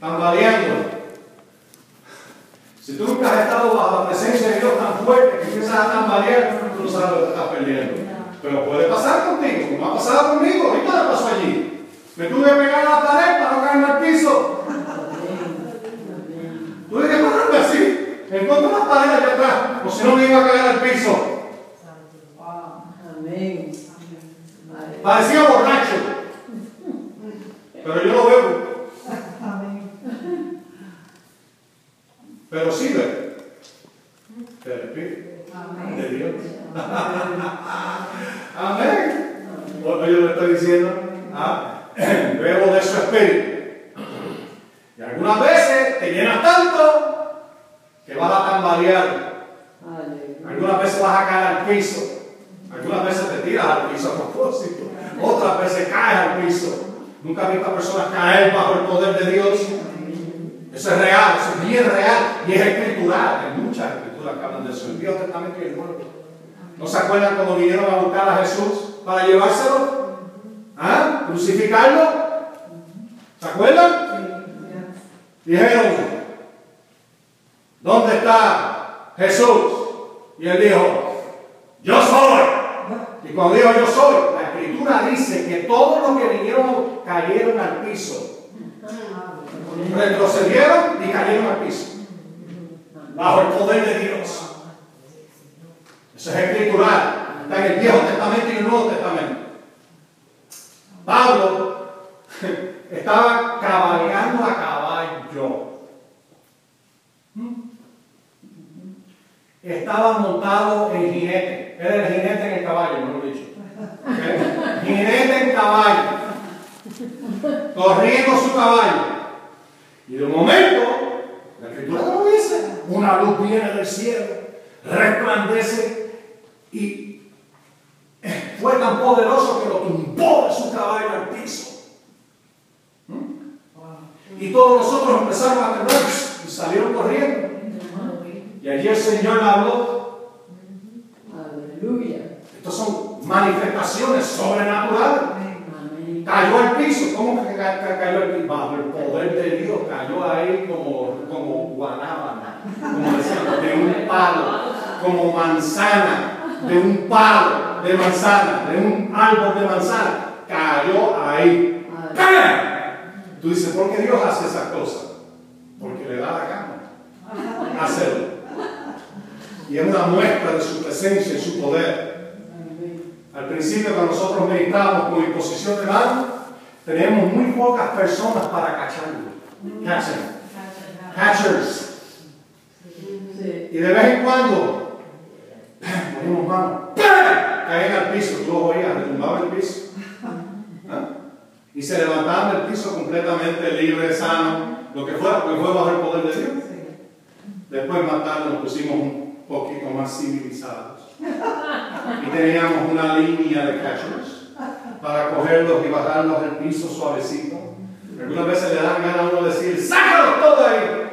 tambaleando. Si tú nunca has estado bajo la presencia de Dios tan fuerte que empiezas a tambalear, tú no sabes lo que estás perdiendo. Pero puede pasar contigo, como ha pasado conmigo, ahorita me pasó allí. Me tuve que pegar a la pared para no caerme al piso. Tuve que pararme así, en contra de la pared allá atrás, o si no me iba a caer al piso. Amén. Parecía borracho. pero yo bebo. Amén. Pero sí. Del Espíritu Amén. de Dios. Amén. Oye, lo que estoy diciendo. Ah, bebo de su espíritu. Y algunas veces te llenas tanto que vas a tambalear. Algunas veces vas a caer al piso. Algunas veces te tiras al piso a propósito. Otras veces caes al piso. Nunca he visto a personas caer bajo el poder de Dios. Eso es real, eso es bien real y es escritural. Hay muchas escrituras que hablan de eso. El Viejo Testamento y el Nuevo. ¿No se acuerdan cuando vinieron a buscar a Jesús para llevárselo? ¿Ah? ¿Crucificarlo? ¿Se acuerdan? Dijeron, ¿dónde está Jesús? Y él dijo, yo soy. Y cuando dijo yo soy, la escritura dice que todos los que vinieron cayeron al piso. Retrocedieron y cayeron al piso. Bajo el poder de Dios. Eso es escritural. Está en el Viejo Testamento y el Nuevo Testamento. Pablo estaba cabalgando a caballo. Estaba montado en jinete. Era el jinete en el caballo, mejor dicho. Jinete en caballo. Corriendo su caballo. Y de un momento, la escritura lo dice, una luz viene del cielo, resplandece y fue tan poderoso que lo tumbó de su caballo al piso. ¿Mm? Y todos nosotros empezamos a temblar y salieron corriendo. Y allí el Señor habló. Aleluya. Estas son manifestaciones sobrenaturales. Cayó al piso. ¿Cómo que ca- ca- cayó al piso? Bajo el poder de Dios. Cayó ahí como, como guanábana. Como decían, de un palo. Como manzana. De un palo de manzana. De un árbol de manzana. Cayó ahí. ¡Pam! Tú dices, ¿por qué Dios hace esas cosas? Porque le da la gana hacerlo. Y es una muestra de su presencia y su poder. Al principio, cuando nosotros meditábamos con imposición de mano, teníamos muy pocas personas para cacharlo. Catching. Catchers. Y de vez en cuando, poníamos manos, ¡pam! caían al piso, tú oías, retumbaban el piso. ¿Ah? Y se levantaban del piso completamente libre, sano, lo que fuera, porque fue bajo el poder de Dios. Después más tarde nos pusimos un poquito más civilizados. Y teníamos una línea de catchers para cogerlos y bajarlos del piso suavecito. Algunas veces le dan ganas a uno decir, ¡sácalos todo ahí!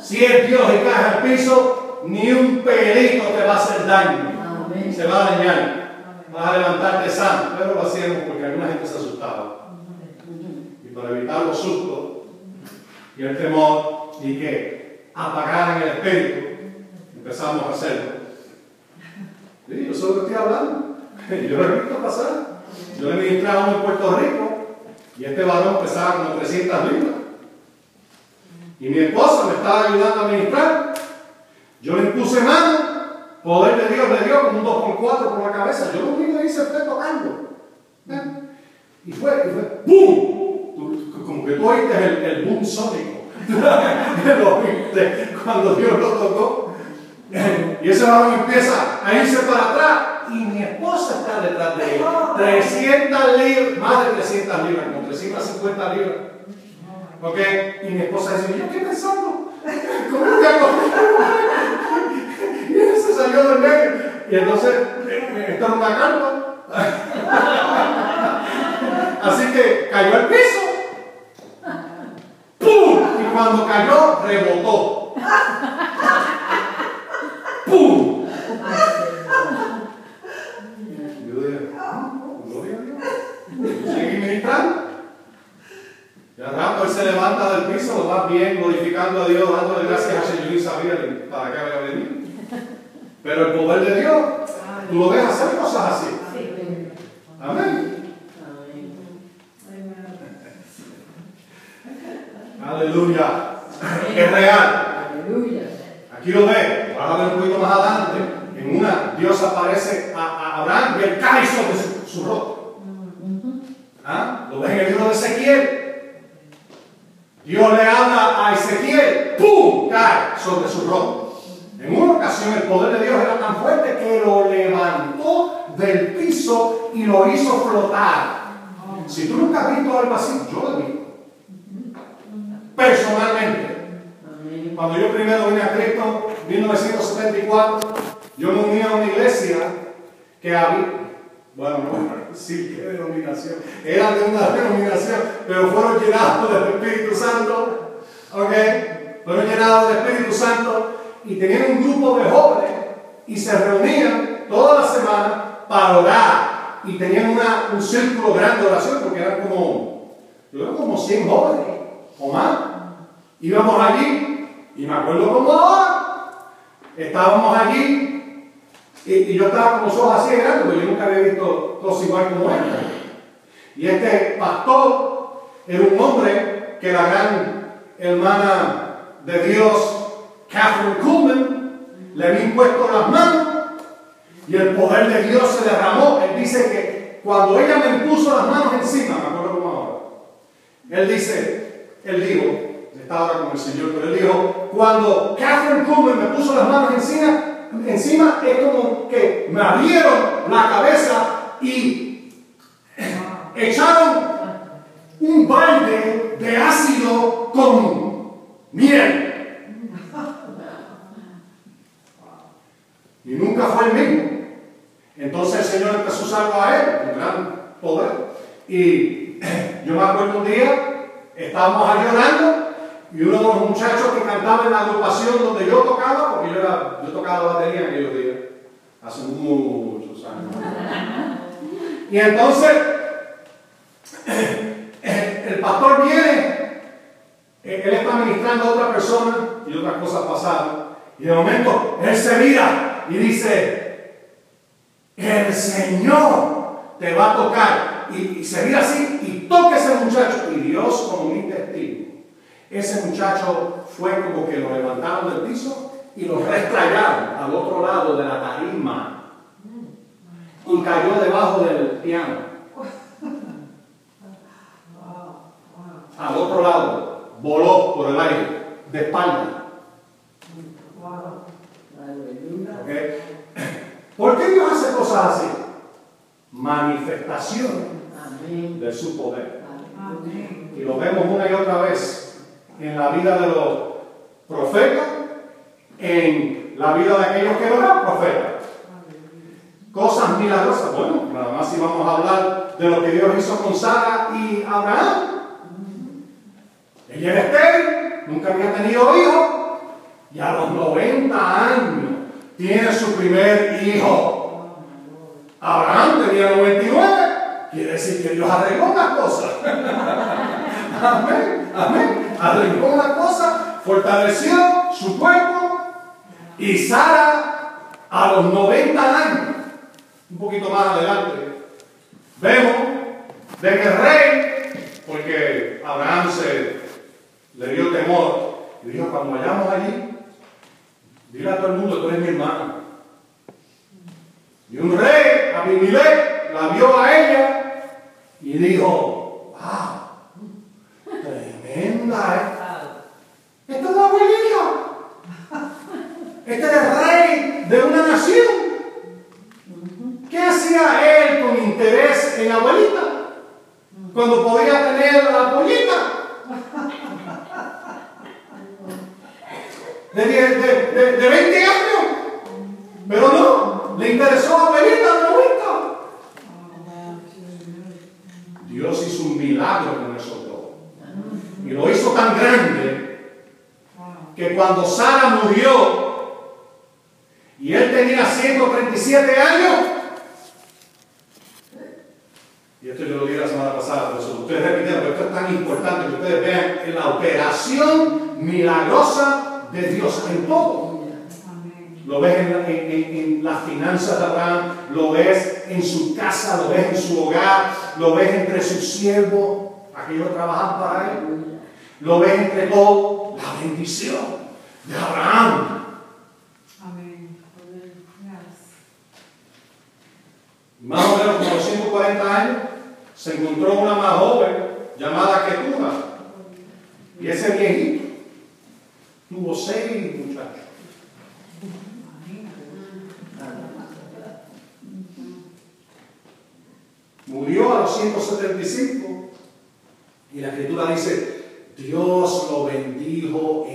Si es Dios y caes al piso, ni un pelito te va a hacer daño. Amén. Se va a dañar. Vas a levantarte sano. Pero lo hacíamos porque alguna gente se asustaba. Y para evitar los sustos y el temor y que apagaran el espíritu, empezamos a hacerlo. Sí, yo sé lo que estoy hablando. Yo lo he visto pasar. Yo le ministré a uno en Puerto Rico y este varón pesaba como 300 libras. Y mi esposa me estaba ayudando a ministrar. Yo le impuse mano, poder de Dios le dio como un 2x4 por la cabeza. Yo lo único que hice fue tocando. ¿Eh? Y fue, y fue, tú- Como que tú oíste el, el boom sónico. Cuando Dios lo tocó. Y ese varón empieza a irse para atrás y mi esposa está detrás de él. 300 libras, más de 300 libras, como 350 libras. ¿Ok? Y mi esposa dice, ¿yo qué pensando? ¿Cómo que hago? Y él se salió del medio. Y entonces, eh, eh, esto era una carpa. Así que cayó al piso. ¡Pum! Y cuando cayó, rebotó. ¡Pum! Yo dije, "Ah, gloria a Dios. Seguí ministrando. Y al rato él se levanta del piso, lo va bien, glorificando a Dios, dándole gracias al Señor y sabía para qué había venido. Pero el poder de Dios, tú lo ves hacer cosas así. Amén. Aleluya. Es real. Aleluya. Aquí lo ve, vas a ver un poquito más adelante. En una, Dios aparece a, a Abraham y él cae sobre su, su rostro. ¿Ah? Lo ves en el libro de Ezequiel. Dios le habla a Ezequiel, ¡pum! cae sobre su rostro. En una ocasión el poder de Dios era tan fuerte que lo levantó del piso y lo hizo flotar. Si tú nunca has visto algo así, yo lo he visto. Personalmente. Cuando yo primero vine a Cristo, 1974, yo me uní a una iglesia que había, bueno, no decir qué denominación, eran de una denominación, pero fueron llenados del Espíritu Santo, ¿ok? Fueron llenados del Espíritu Santo y tenían un grupo de jóvenes y se reunían toda la semana para orar y tenían una- un círculo grande de oración porque eran como, yo creo como 100 jóvenes o más. Íbamos allí, y me acuerdo como ahora, estábamos allí, y, yo estaba con los ojos así de grandes, porque yo nunca había visto cosas igual como esta. Y este pastor era un hombre que la gran hermana de Dios, Catherine Kuhlman, le había impuesto las manos, y el poder de Dios se derramó. Él dice que cuando ella me impuso las manos encima, me acuerdo como ahora, él dice, él dijo, está ahora con el Señor, pero él dijo, cuando Catherine Kuhlman me puso las manos encima, encima es como que me abrieron la cabeza y echaron un balde de ácido con miel. Y nunca fue el mismo. Entonces el Señor empezó a usarlo a él, con gran poder. Y yo me acuerdo un día, estábamos allí orando, y uno de los muchachos que cantaba en la agrupación donde yo tocaba, porque yo, era, yo tocaba batería en aquellos días, hace muchos años. Y entonces, el, pastor viene, eh, él está ministrando a otra persona y otras cosas pasaron. Y de momento, él se mira y dice, el Señor te va a tocar. Y, y se mira así y toca ese muchacho. Y Dios como mi testigo. Ese muchacho fue como que lo levantaron del piso y lo restrayaron al otro lado de la tarima. Y cayó debajo del piano. Al otro lado, voló por el aire, de espalda. ¿Por qué Dios hace cosas así? Manifestación de su poder. Y lo vemos una y otra vez en la vida de los profetas, en la vida de aquellos que no eran profetas. Cosas milagrosas. Bueno, nada más si vamos a hablar de lo que Dios hizo con Sara y Abraham. Ella era estéril, nunca había tenido hijos, y a los 90 años tiene su primer hijo. Abraham tenía 99, quiere decir que Dios arregló unas cosas. amén, amén. Arregló una cosa, fortaleció su cuerpo y Sara a los 90 años, un poquito más adelante, vemos de que el rey, porque Abraham se le dio temor, y dijo, cuando vayamos allí, dile a todo el mundo, tú eres mi hermano. Y un rey, Abimelech, la vio a ella y dijo, wow, tremenda, ¿eh? Esta es la abuelita. Este es el rey de una nación. ¿Qué hacía él con interés en la abuelita? Cuando podía tener la abuelita. De, 10 de, de, de 20 años. Pero no, le interesó a la abuelita de 90. Dios hizo un milagro con esos dos. Y lo hizo tan grande que cuando Sara murió y él tenía 137 años, y esto yo lo dije la semana pasada, lo ustedes repitieron, pero esto es tan importante que ustedes vean en la operación milagrosa de Dios en todo. Lo ves en, en- en- en las finanzas de Abraham, lo ves en su casa, lo ves en su hogar, lo ves entre sus siervos, aquellos que trabajan para él. Lo ves entre todo la bendición de Abraham. Amén. Más o menos como 140 años, se encontró una más joven llamada Ketura. Y ese viejito tuvo seis muchachos. Murió a los 175 y la escritura dice, Dios lo bendijo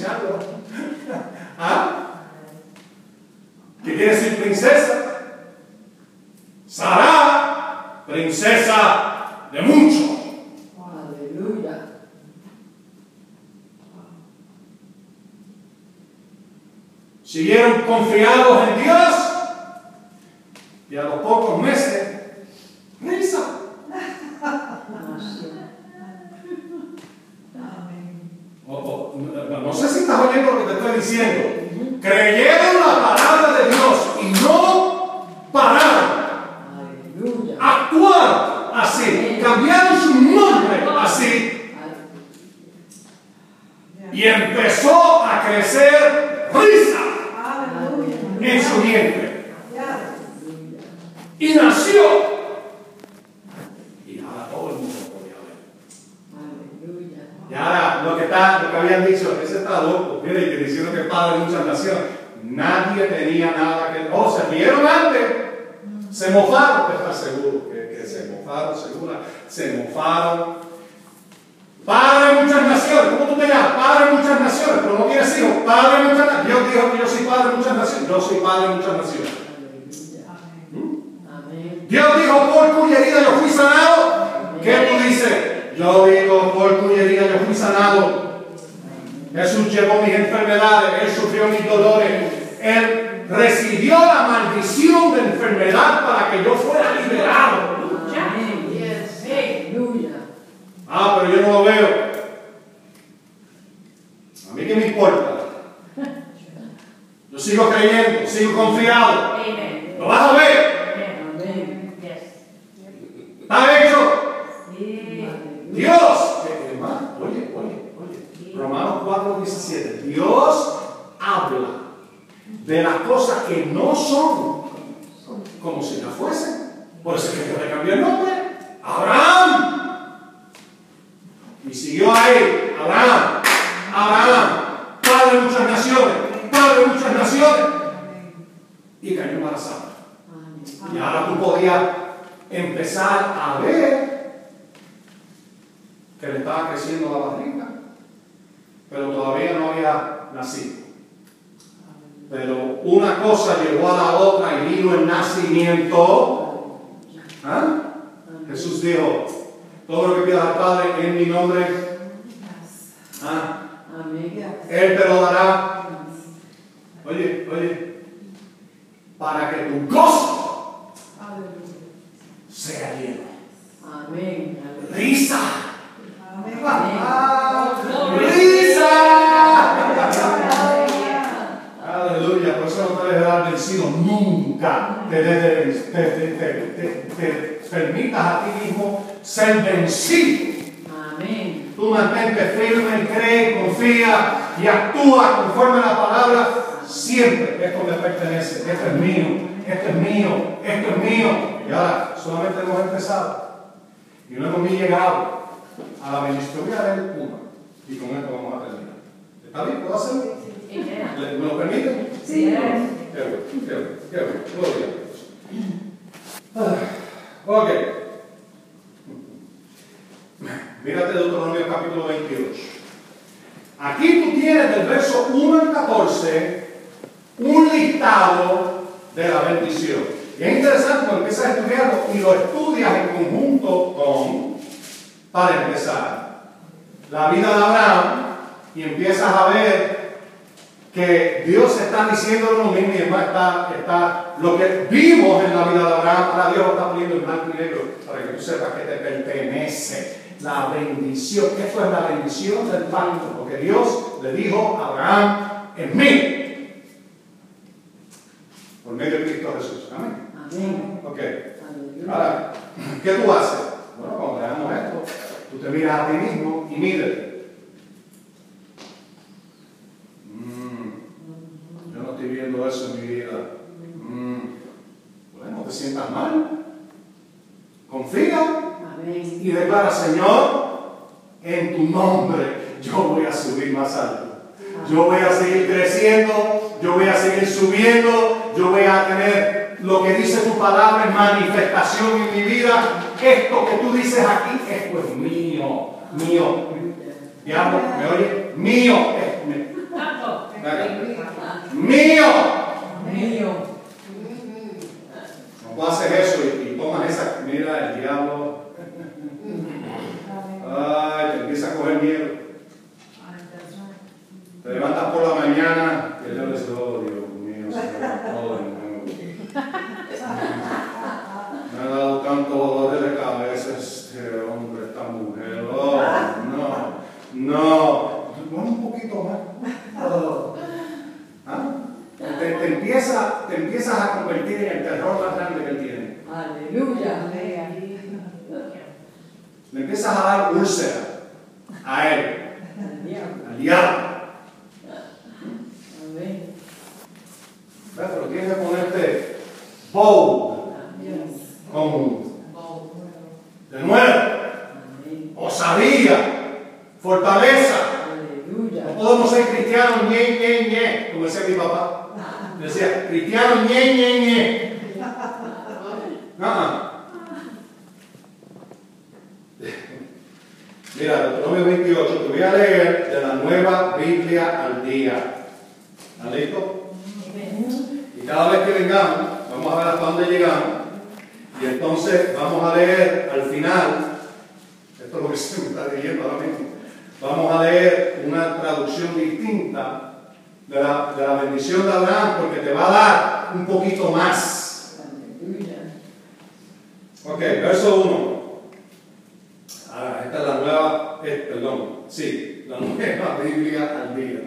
¿Ah? ¿Qué quiere decir princesa? Sara, princesa de mucho. Aleluya. Siguieron confiados en Dios y a lo poco mantente firme, cree, confía y actúa conforme a la palabra. Siempre esto me pertenece, esto es mío, esto es mío, esto es mío. Y ahora solamente hemos empezado y no hemos ni llegado a la bendición. Voy a leer una y con esto vamos a terminar. ¿Está bien? ¿Puedo hacerlo? Amen. ¿Le- ¿Me lo permiten? Sí. Qué bueno, qué bueno, qué bueno. A Dios. Ah, Ok. Mírate Deuteronomio capítulo 28. Aquí tú tienes del verso 1 al 14 un listado de la bendición. Y es interesante cuando empiezas a estudiarlo y lo estudias en conjunto con, para empezar, la vida de Abraham y empiezas a ver que Dios está diciendo lo mismo y además está, está lo que vimos en la vida de Abraham, ahora Dios lo está poniendo en blanco y negro para que tú sepas que te pertenece la bendición. Esto es la bendición del pacto, porque Dios le dijo a Abraham en mí, por medio de Cristo Jesús. Amén. Amén. Ok. Ahora, ¿qué tú haces? Bueno, cuando veamos esto, tú te miras a ti mismo y mídete. Mm, yo no estoy viendo eso en mi vida. Mm, bueno, no te sientas mal. Confía. Y declara, Señor, en tu nombre yo voy a subir más alto. Yo voy a seguir creciendo, yo voy a seguir subiendo, yo voy a tener lo que dice tu palabra en manifestación en mi vida. Esto que tú dices aquí, esto es mío, mío. Diablo, ¿me oye? Mío, es mío. Mío. Mío. No puedo hacer eso y, y tomas esa. Mira, el diablo. Ay, te empieza a coger miedo. Te levantas por la mañana y diablo dice, oh Dios mío, Señor, todo de nuevo. Me ha dado tanto dolor de cabeza este hombre, esta mujer. Oh, no, no. Un poquito más. ¿Ah? Te empieza, te empiezas a convertir en el terror más grande que él tiene. Aleluya. Le empiezas a dar úlcera a él, al diablo. Pero tienes que ponerte bold, con de nuevo, osadía, fortaleza. No podemos ser cristianos ñe, ñe, ñe, como decía mi papá. Decía, cristianos ñe, ñe, ñe. Ah. Mira, Deuteronomio 28, te voy a leer de la nueva Biblia al día. ¿Están listos? Y cada vez que vengamos, vamos a ver hasta dónde llegamos. Y entonces vamos a leer al final. Esto es lo que se me está leyendo ahora mismo. Vamos a leer una traducción distinta de la, de la bendición de Abraham porque te va a dar un poquito más. Ok, verso 1. Ah, esta es la nueva, eh, perdón, sí, la nueva Biblia al día.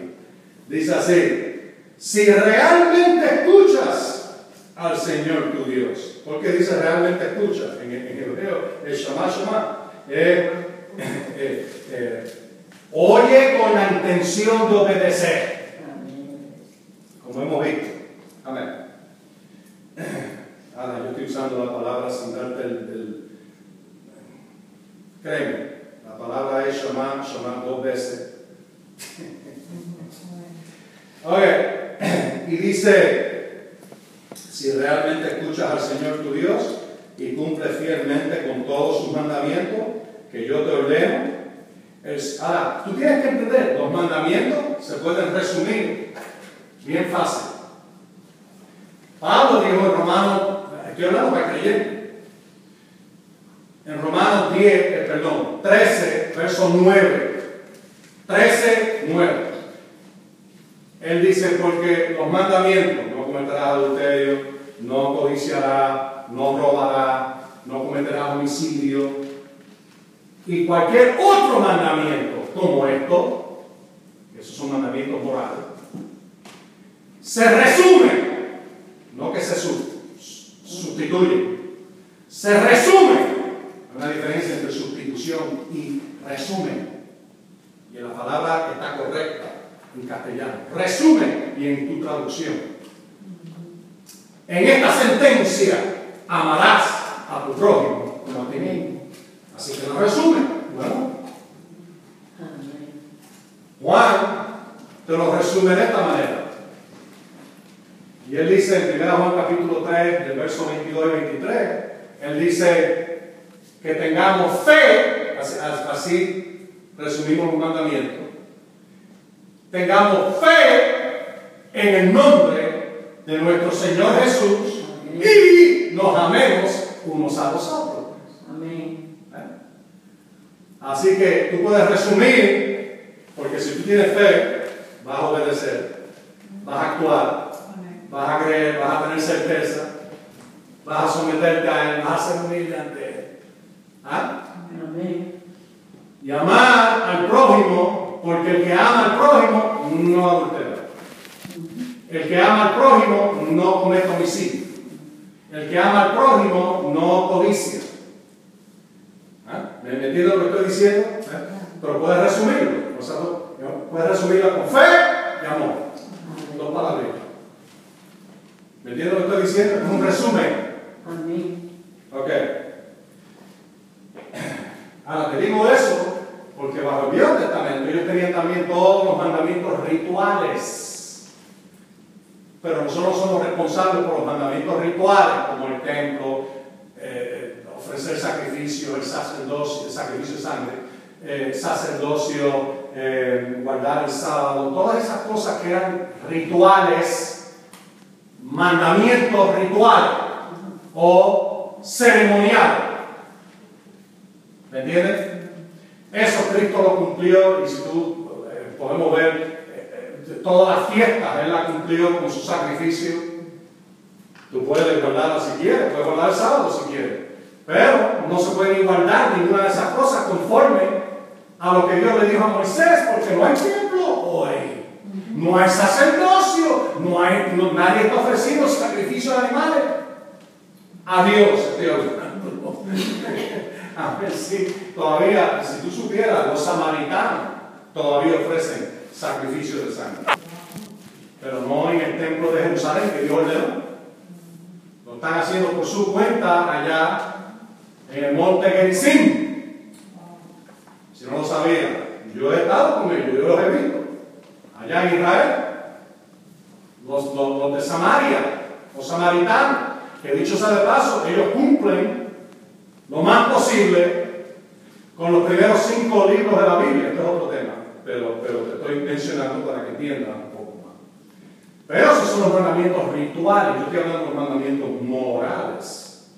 Dice así, si realmente escuchas al Señor tu Dios, ¿por qué dice realmente escuchas? En, en hebreo, el Shama Shama, eh, eh, oye con la intención de obedecer, como hemos visto. Amén. Ahora, yo estoy usando la palabra sin darte el- Créeme, la palabra es Shema, Shema dos veces. Ok, y dice, si realmente escuchas al Señor tu Dios y cumples fielmente con todos sus mandamientos que yo te ordeno, es, ahora, tú tienes que entender, los mandamientos se pueden resumir bien fácil. Pablo dijo en Romanos, estoy hablando para creyentes, en Romanos 10, eh, perdón, 13, verso 9. 13, 9. Él dice, porque los mandamientos, no cometerás adulterio, no codiciarás, no robarás, no cometerás homicidio, y cualquier otro mandamiento como esto, esos son mandamientos morales, se resumen, no que se su- sustituyen, se resumen. Hay una diferencia entre y resumen. Y la palabra está correcta en castellano. Resumen y en tu traducción. En esta sentencia amarás a tu prójimo como a ti mismo. Así que lo resumen. Bueno. Juan te lo resume de esta manera. Y él dice en 1 Juan capítulo 3, del verso 22 y 23, él dice que tengamos fe, así, resumimos los mandamientos, tengamos fe en el nombre de nuestro Señor Jesús y nos amemos unos a los otros. Amén. ¿Eh? Así que tú puedes resumir, porque si tú tienes fe, vas a obedecer, vas a actuar, Amén. vas a creer, vas a tener certeza, vas a someterte a Él, vas a ser humilde ante Él. ¿Ah? Y amar al prójimo, porque el que ama al prójimo no adultera. El que ama al prójimo no comete homicidio. El que ama al prójimo no codicia. ¿Ah? ¿Me me entiendes lo que estoy diciendo? ¿Eh? Pero puedes resumirlo. O sea, puedes resumirlo con fe y amor. Dos palabras. ¿Me entiendes lo que estoy diciendo? Es un resumen. Amén. Ok. Ahora te digo eso porque bajo el Viejo Testamento ellos tenían también todos los mandamientos rituales. Pero nosotros somos responsables por los mandamientos rituales, como el templo, eh, ofrecer sacrificio, el sacerdocio, el sacrificio de sangre, eh, sacerdocio, eh, guardar el sábado, todas esas cosas que eran rituales, mandamientos rituales o ceremoniales. ¿Me entiendes? Eso Cristo lo cumplió y si tú eh, podemos ver todas las fiestas, Él la cumplió con su sacrificio. Tú puedes guardarla si quieres, puedes guardar el sábado si quieres, pero no se puede ni guardar ninguna de esas cosas conforme a lo que Dios le dijo a Moisés, porque no hay templo hoy, no hay sacerdocio, no hay, nadie está ofreciendo sacrificios de animales. A Dios hablando. A ver si todavía, si tú supieras, los samaritanos todavía ofrecen sacrificios de sangre. Pero no en el templo de Jerusalén que Dios ordenó. Lo están haciendo por su cuenta allá en el monte Gerizim. Si no lo sabía, yo he estado con ellos, yo los he visto. Allá en Israel, los, los- los de Samaria, los samaritanos, que dicho sea de paso, ellos cumplen lo más posible con los primeros cinco libros de la Biblia. Es otro tema, pero, pero te estoy mencionando para que entiendas un poco más. Pero esos son los mandamientos rituales, yo estoy hablando de los mandamientos morales,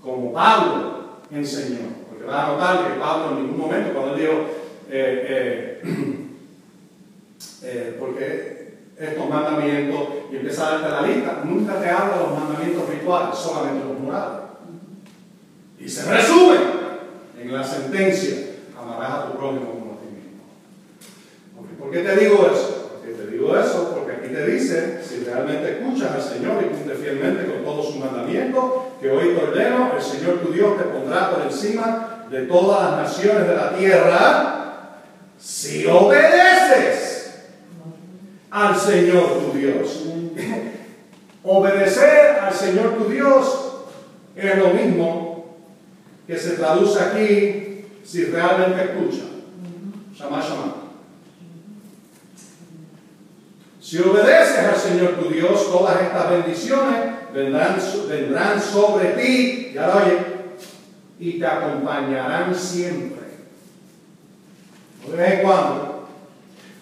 como Pablo enseñó. Porque vas a notar que Pablo en ningún momento, cuando él dijo, eh, eh, eh, porque estos mandamientos, y empieza a darte la lista, nunca te habla de los mandamientos rituales, solamente los morales. Y se resume en la sentencia, amarás a tu prójimo como a ti mismo. Ok, ¿Por qué te digo eso? Porque te digo eso porque aquí te dice, si realmente escuchas al Señor y cumples fielmente con todos sus mandamientos, que hoy te ordeno, el Señor tu Dios te pondrá por encima de todas las naciones de la tierra, si obedeces al Señor tu Dios. Obedecer al Señor tu Dios es lo mismo que se traduce aquí si realmente escucha. Shama, shama. Si obedeces al Señor tu Dios, todas estas bendiciones vendrán, vendrán sobre ti, ya lo oye, y te acompañarán siempre. De vez en cuando,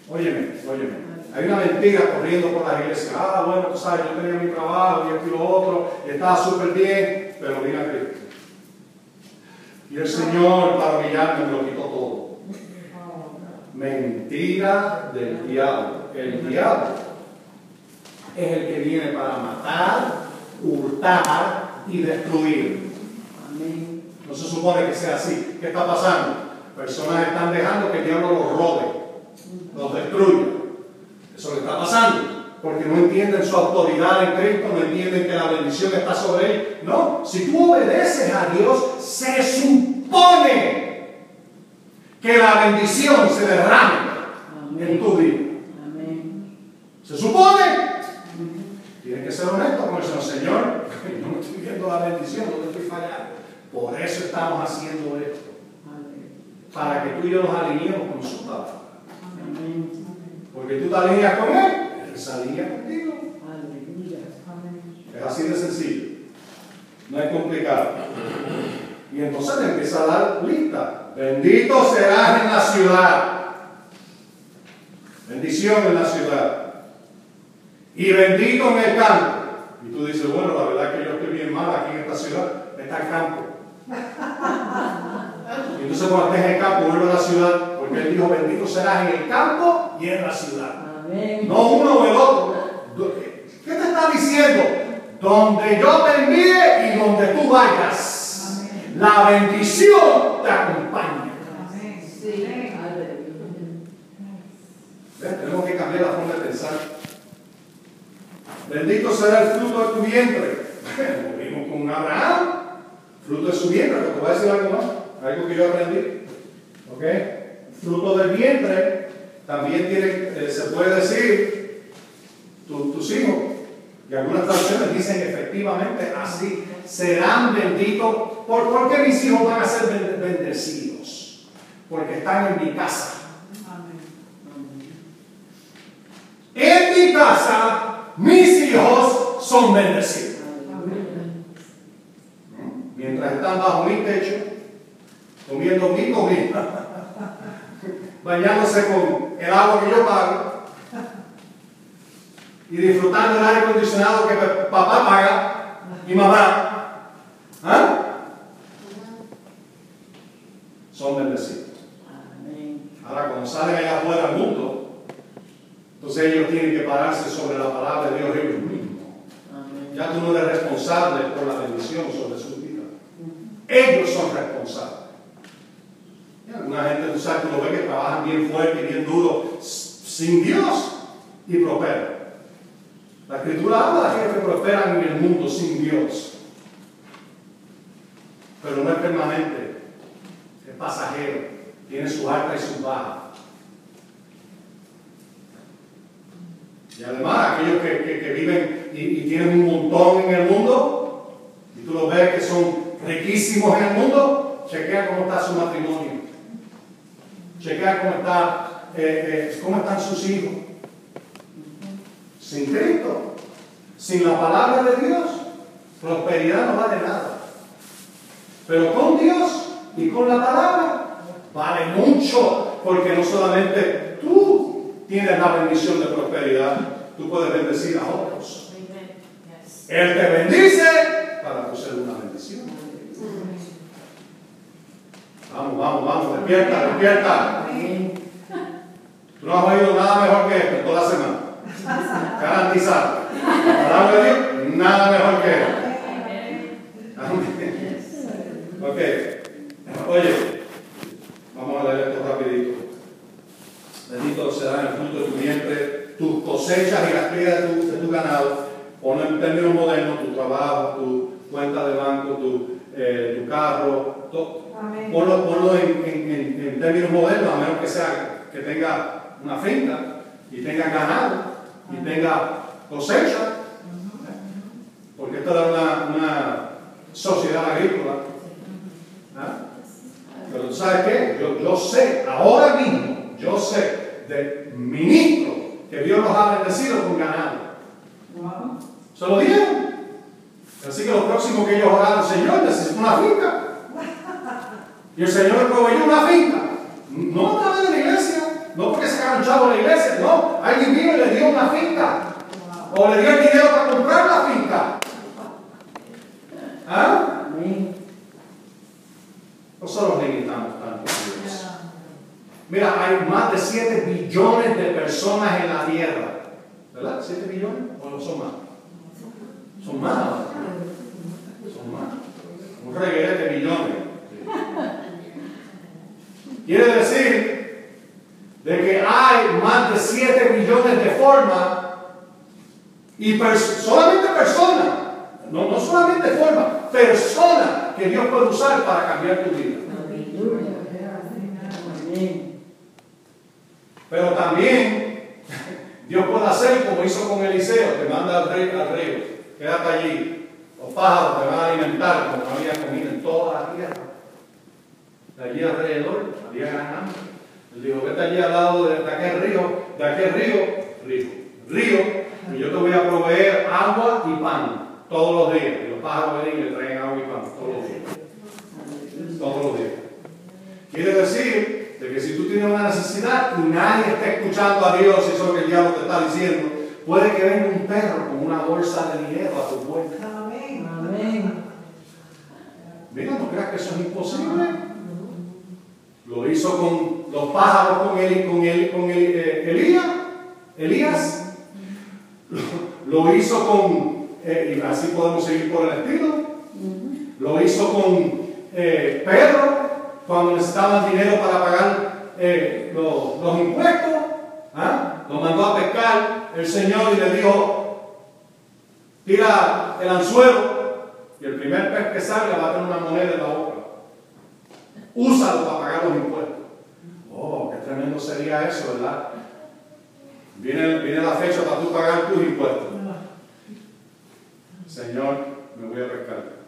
óyeme, óyeme, hay una mentira corriendo por la iglesia. Ah, bueno, tú sabes, yo tenía mi trabajo y esto y lo otro, y estaba súper bien, pero vine a Cristo. Y el Señor, para humillarme, me lo quitó todo. Mentira del diablo. El diablo es el que viene para matar, hurtar y destruir. No se supone que sea así. ¿Qué está pasando? Personas están dejando que el diablo los robe, los destruya. Eso que está pasando. Porque no entienden su autoridad en Cristo, no entienden que la bendición está sobre él. No, si tú obedeces a Dios, se supone que la bendición se derrame en tu vida. ¿Se supone? Tienes que ser honesto con el Señor. Señor, no estoy viendo la bendición, no estoy fallando. Por eso estamos haciendo esto. Para que tú y yo nos alineemos con su palabra. Porque tú te alineas con Él, Él se alinea contigo. Es así de sencillo. No es complicado. Y entonces le empieza a dar lista. Bendito serás en la ciudad. Bendición en la ciudad. Y bendito en el campo. Y tú dices, bueno, la verdad es que yo estoy bien mal aquí en esta ciudad. Está el campo. Y entonces cuando estés en el campo, vuelve a la ciudad. Porque él dijo, bendito serás en el campo y en la ciudad. Amén. No uno o el otro. ¿Qué te está diciendo? Donde yo te envíe y donde tú vayas, la bendición te acompaña. Sí. ¿Ves? Tenemos que cambiar la forma de pensar. Bendito será el fruto de tu vientre. Lo vimos con Abraham. Fruto de su vientre. Pero te voy a decir algo más. Algo que yo aprendí. ¿Ok? Fruto del vientre también tiene, eh, se puede decir tu- tus hijos. Y algunas traducciones dicen efectivamente así. Serán benditos. ¿Por, ¿Por qué mis hijos van a ser ben- bendecidos? Porque están en mi casa. En mi casa, mis hijos son bendecidos. Mientras están bajo mi techo, comiendo mi comida, bañándose con el agua que yo pago y disfrutando el aire acondicionado que pa- papá paga y mamá, ¿ah? son bendecidos. Ahora, cuando salen allá afuera al mundo, entonces ellos tienen que pararse sobre la palabra de Dios ellos mismos. Ya tú no eres responsable por la bendición sobre su vida. Ellos son responsables. Y alguna gente, tú sabes, tú lo ves que trabajan bien fuerte y bien duro sin Dios y prosperan. La escritura habla de aquellos que prosperan en el mundo sin Dios. Pero no es permanente, es pasajero, tiene su alta y su baja. Y además, aquellos que, que- viven y, tienen un montón en el mundo, y tú los ves que son riquísimos en el mundo, chequea cómo está su matrimonio. Chequea cómo, está, eh, eh, cómo están sus hijos. Sin Cristo, sin la palabra de Dios, prosperidad no vale nada. Pero con Dios y con la palabra vale mucho, porque no solamente tienes la bendición de prosperidad, tú puedes bendecir a otros. Él te bendice para tú ser una bendición. Vamos, vamos, vamos, despierta, despierta. Tú no has oído nada mejor que esto toda semana. Garantizado. La palabra de Dios, nada mejor que esto. Amén. Ok. Oye, vamos a leer esto. Bendito será el fruto de tu vientre, tus cosechas y las crías de tu, de tu ganado. Ponlo en términos modernos, tu trabajo, tu cuenta de banco, tu, eh, tu carro. to- Amén. Ponlo, ponlo en, en- en- términos modernos, a menos que sea que tenga una finca y tenga ganado y tenga cosecha. Porque esto era una, una sociedad agrícola. ¿Ah? Pero tú sabes qué, yo, yo sé, ahora mismo, yo sé de ministros que Dios los ha bendecido con ganado. Wow. Se lo dieron. Así que lo próximo que ellos oraron, Señor, necesito una finca. Y el Señor proveyó una finca. No a través de la iglesia, no porque sacaron chavo de la iglesia, no. Alguien vino y le dio una finca. O le dio el dinero para comprar la finca. ¿Ah? Amén. Nosotros limitamos tanto a Dios. Mira, hay más de 7 billones de personas en la tierra. ¿Verdad? ¿7 billones? ¿O no son más? Son más. Son más. Un reguero de billones. Quiere decir de que hay más de 7 billones de formas y solamente personas, no, no solamente formas, personas que Dios puede usar para cambiar tu vida. Aleluya. Amén. Pero también Dios puede hacer como hizo con Eliseo, te manda al río, al río, quédate allí. Los pájaros te van a alimentar como no había comida en toda la tierra. De allí alrededor había ganado. Él dijo, vete allí al lado de, aquel río, de aquel río, río, río, y yo te voy a proveer agua y pan todos los días. Y los pájaros ven y le traen agua y pan todos los días. Todos los días. Quiere decir de que si tú tienes una necesidad y nadie está escuchando a Dios, y eso es lo que el diablo te está diciendo, puede que venga un perro con una bolsa de dinero a tu puerta. Amén. Amén. Mira, no creas que eso es imposible. Lo hizo con los pájaros, con, Eli- con, el, con el, eh, Elías, Elías. Lo, lo hizo con, eh, y así podemos seguir por el estilo. Lo hizo con eh, Pedro cuando necesitaban dinero para pagar eh, los, los impuestos. ¿ah? Lo mandó a pescar el Señor y le dijo, tira el anzuelo y el primer pez que salga va a tener una moneda en la boca. Úsalo para pagar los impuestos. Oh, qué tremendo sería eso, ¿verdad? Viene, viene la fecha para tú pagar tus impuestos. Señor, me voy a pescar.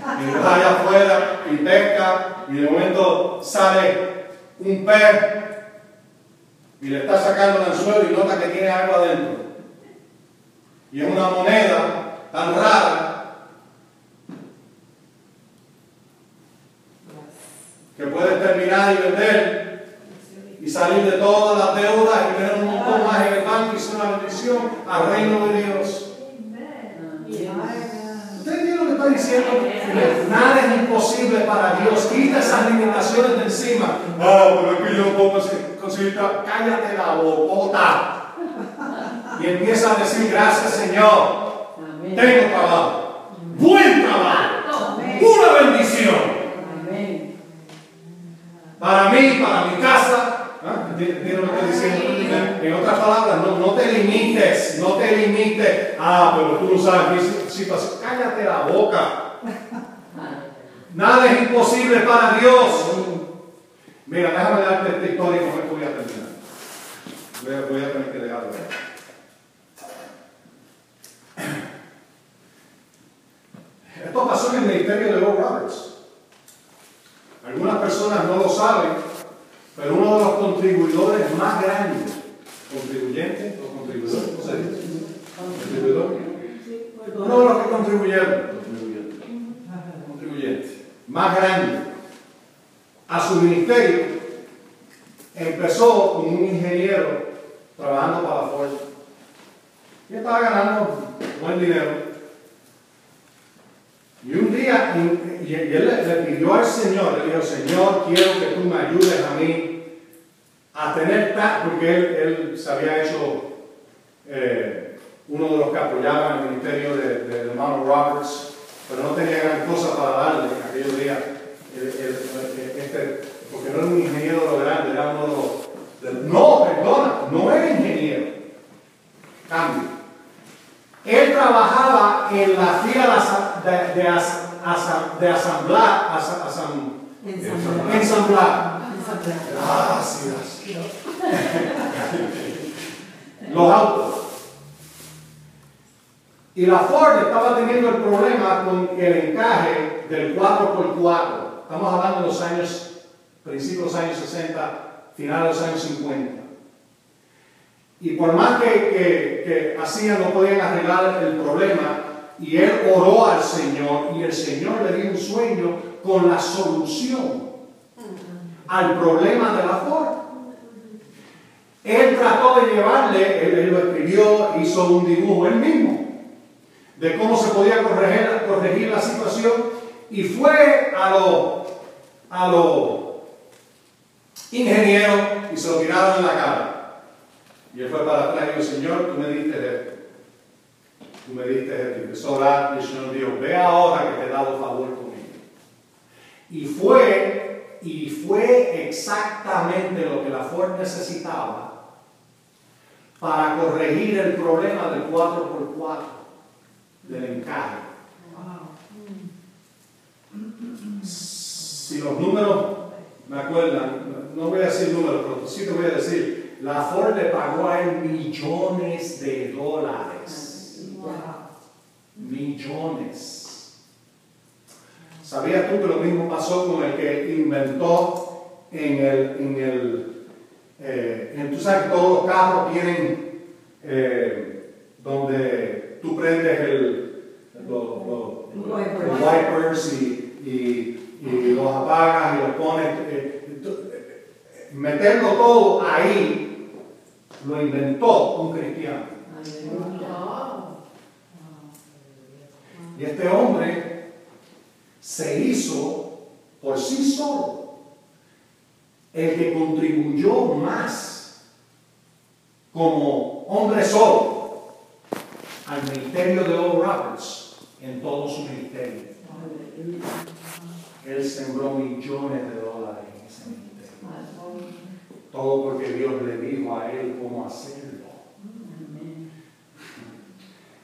Y vas allá afuera y pesca y de momento sale un pez y le está sacando el anzuelo y nota que tiene algo adentro. Y es una moneda tan rara que puedes terminar y vender y salir de todas las deudas y tener un montón más en el banco y ser una bendición al reino de Dios. ¿Usted entiende lo que estoy diciendo? Nada es imposible para Dios. Quita esas limitaciones de encima. Ah, pero es que yo puedo conseguir-. Cállate la bocota. Y empieza a decir, gracias Señor. Amén. Tengo trabajo. Buen trabajo. Amén. Una bendición. Amén. Para mí, para mi casa. ¿Ah? ¿Entiendes lo que diciendo? En- En otras palabras, no, no te limites, no te limites. Ah, pero tú no sabes mi situación. Cállate la boca. Nada es imposible para Dios. Mira, déjame darte esta historia y con esto voy a terminar. Voy a, voy a tener que dejarlo. Esto pasó en el ministerio de Bob Roberts. Algunas personas no lo saben, pero uno de los contribuidores más grandes, contribuyentes o contribuidores. Contribuidor. Uno de los que contribuyeron, más grande a su ministerio, empezó como un ingeniero trabajando para Ford. Y estaba ganando buen dinero. Y un día, y, él le, pidió al Señor, le dijo, Señor, quiero que tú me ayudes a mí a tener tal, porque él, él se había hecho eh, uno de los que apoyaban el ministerio de, de, Roberts, pero no tenía gran cosa para darle en aquellos días. Este, porque no era un ingeniero de lo grande, era uno de los... no, perdona, no era ingeniero. Cambio. Él trabajaba en la fila de, asa- de, de as- de asamblar, asa- asam- Ensamblar. ensamblar. Gracias. Los autos. Y la Ford estaba teniendo el problema con el encaje del 4x4. Estamos hablando de los años, principios de los años 60, finales de los años 50. Y por más que, que, hacían, no podían arreglar el problema. Y él oró al Señor y el Señor le dio un sueño con la solución al problema de la Ford. Él trató de llevarle, él lo escribió, hizo un dibujo él mismo de cómo se podía corregir, la situación y fue a los a los ingenieros y se lo tiraron en la cara. Y él fue para atrás y dijo, Señor, tú me diste esto. Tú me diste esto. Y empezó a orar y el Señor dijo, ve ahora que te he dado favor conmigo. Y fue, y fue exactamente lo que la Ford necesitaba para corregir el problema del 4x4 del encaje. Si los números me acuerdan, no voy a decir números, pero sí te voy a decir, la Ford le pagó a él millones de dólares. Millones. ¿Sabías tú que lo mismo pasó con el que inventó en el, en el, eh, tú sabes que todos los carros tienen eh, donde tú prendes el, los, los- los wipers. y, y- y los apagas y los pones, eh, eh, meterlo todo ahí, lo inventó un cristiano. Y este hombre se hizo por sí solo el que contribuyó más como hombre solo al ministerio de Oral Roberts en todo su ministerio. Él sembró millones de dólares en ese ministerio. Todo porque Dios le dijo a él cómo hacerlo.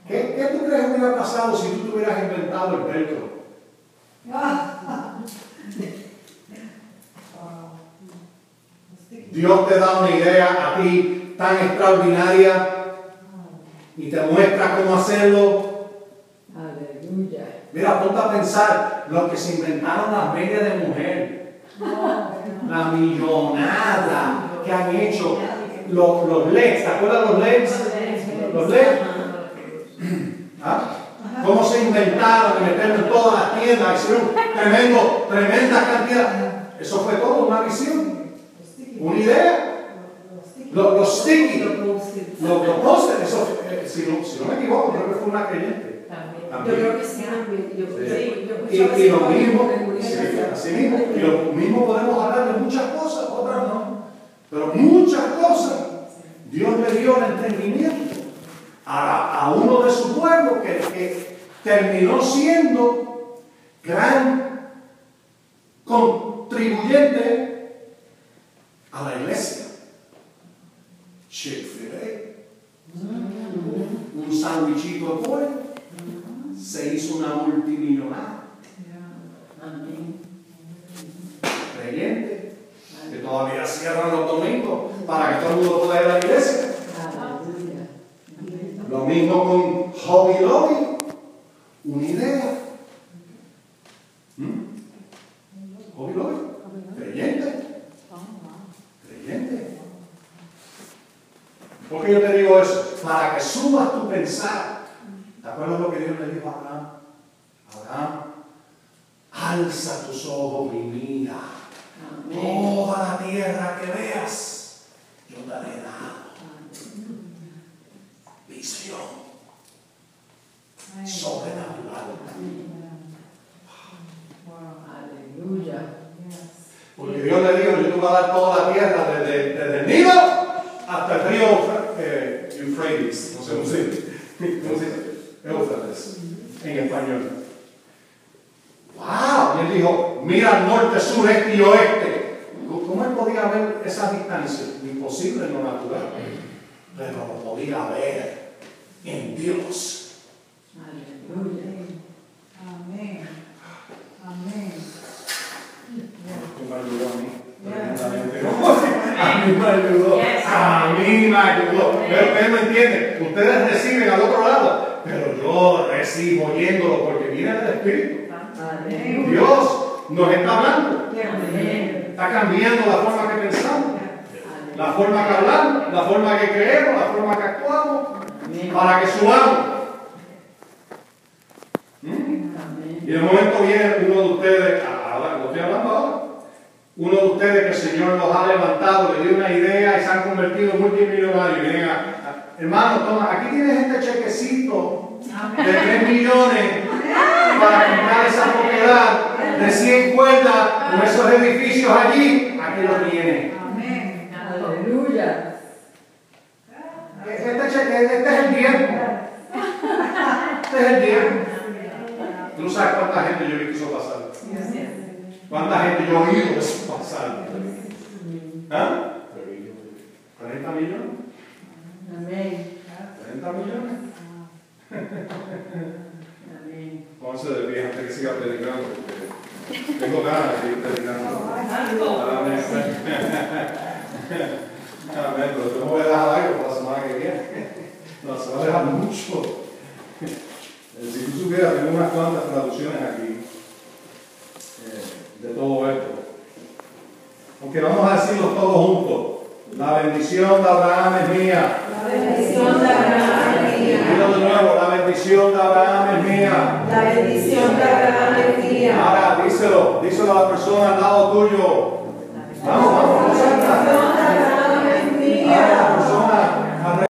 ¿Qué, qué tú crees que hubiera pasado si tú te hubieras inventado el velcro? Dios te da una idea a ti tan extraordinaria y te muestra cómo hacerlo. Aleluya. Mira, ponte a pensar, los que se inventaron las medias de mujer, la millonada que han hecho, los, los LEDs, ¿te acuerdas los LEDs? Los LEDs. ¿Ah? ¿Cómo se inventaron de meterlo en todas las tiendas? Hicieron tremendo, tremenda cantidad. Eso fue todo una visión, una idea. Los, los sticky, los, los eso, eh, si, no, si no me equivoco, creo que fue una creyente. Yo creo que sí. Yo, sí, yo Y, escuchaba y lo sí, así mismo, y lo mismo podemos hablar de muchas cosas, otras no, pero muchas cosas Dios le dio el entendimiento a, a uno de su pueblo que, que terminó siendo gran contribuyente a la iglesia. Chick-fil-A, un sándwichito de pollo, se hizo una multimillonaria.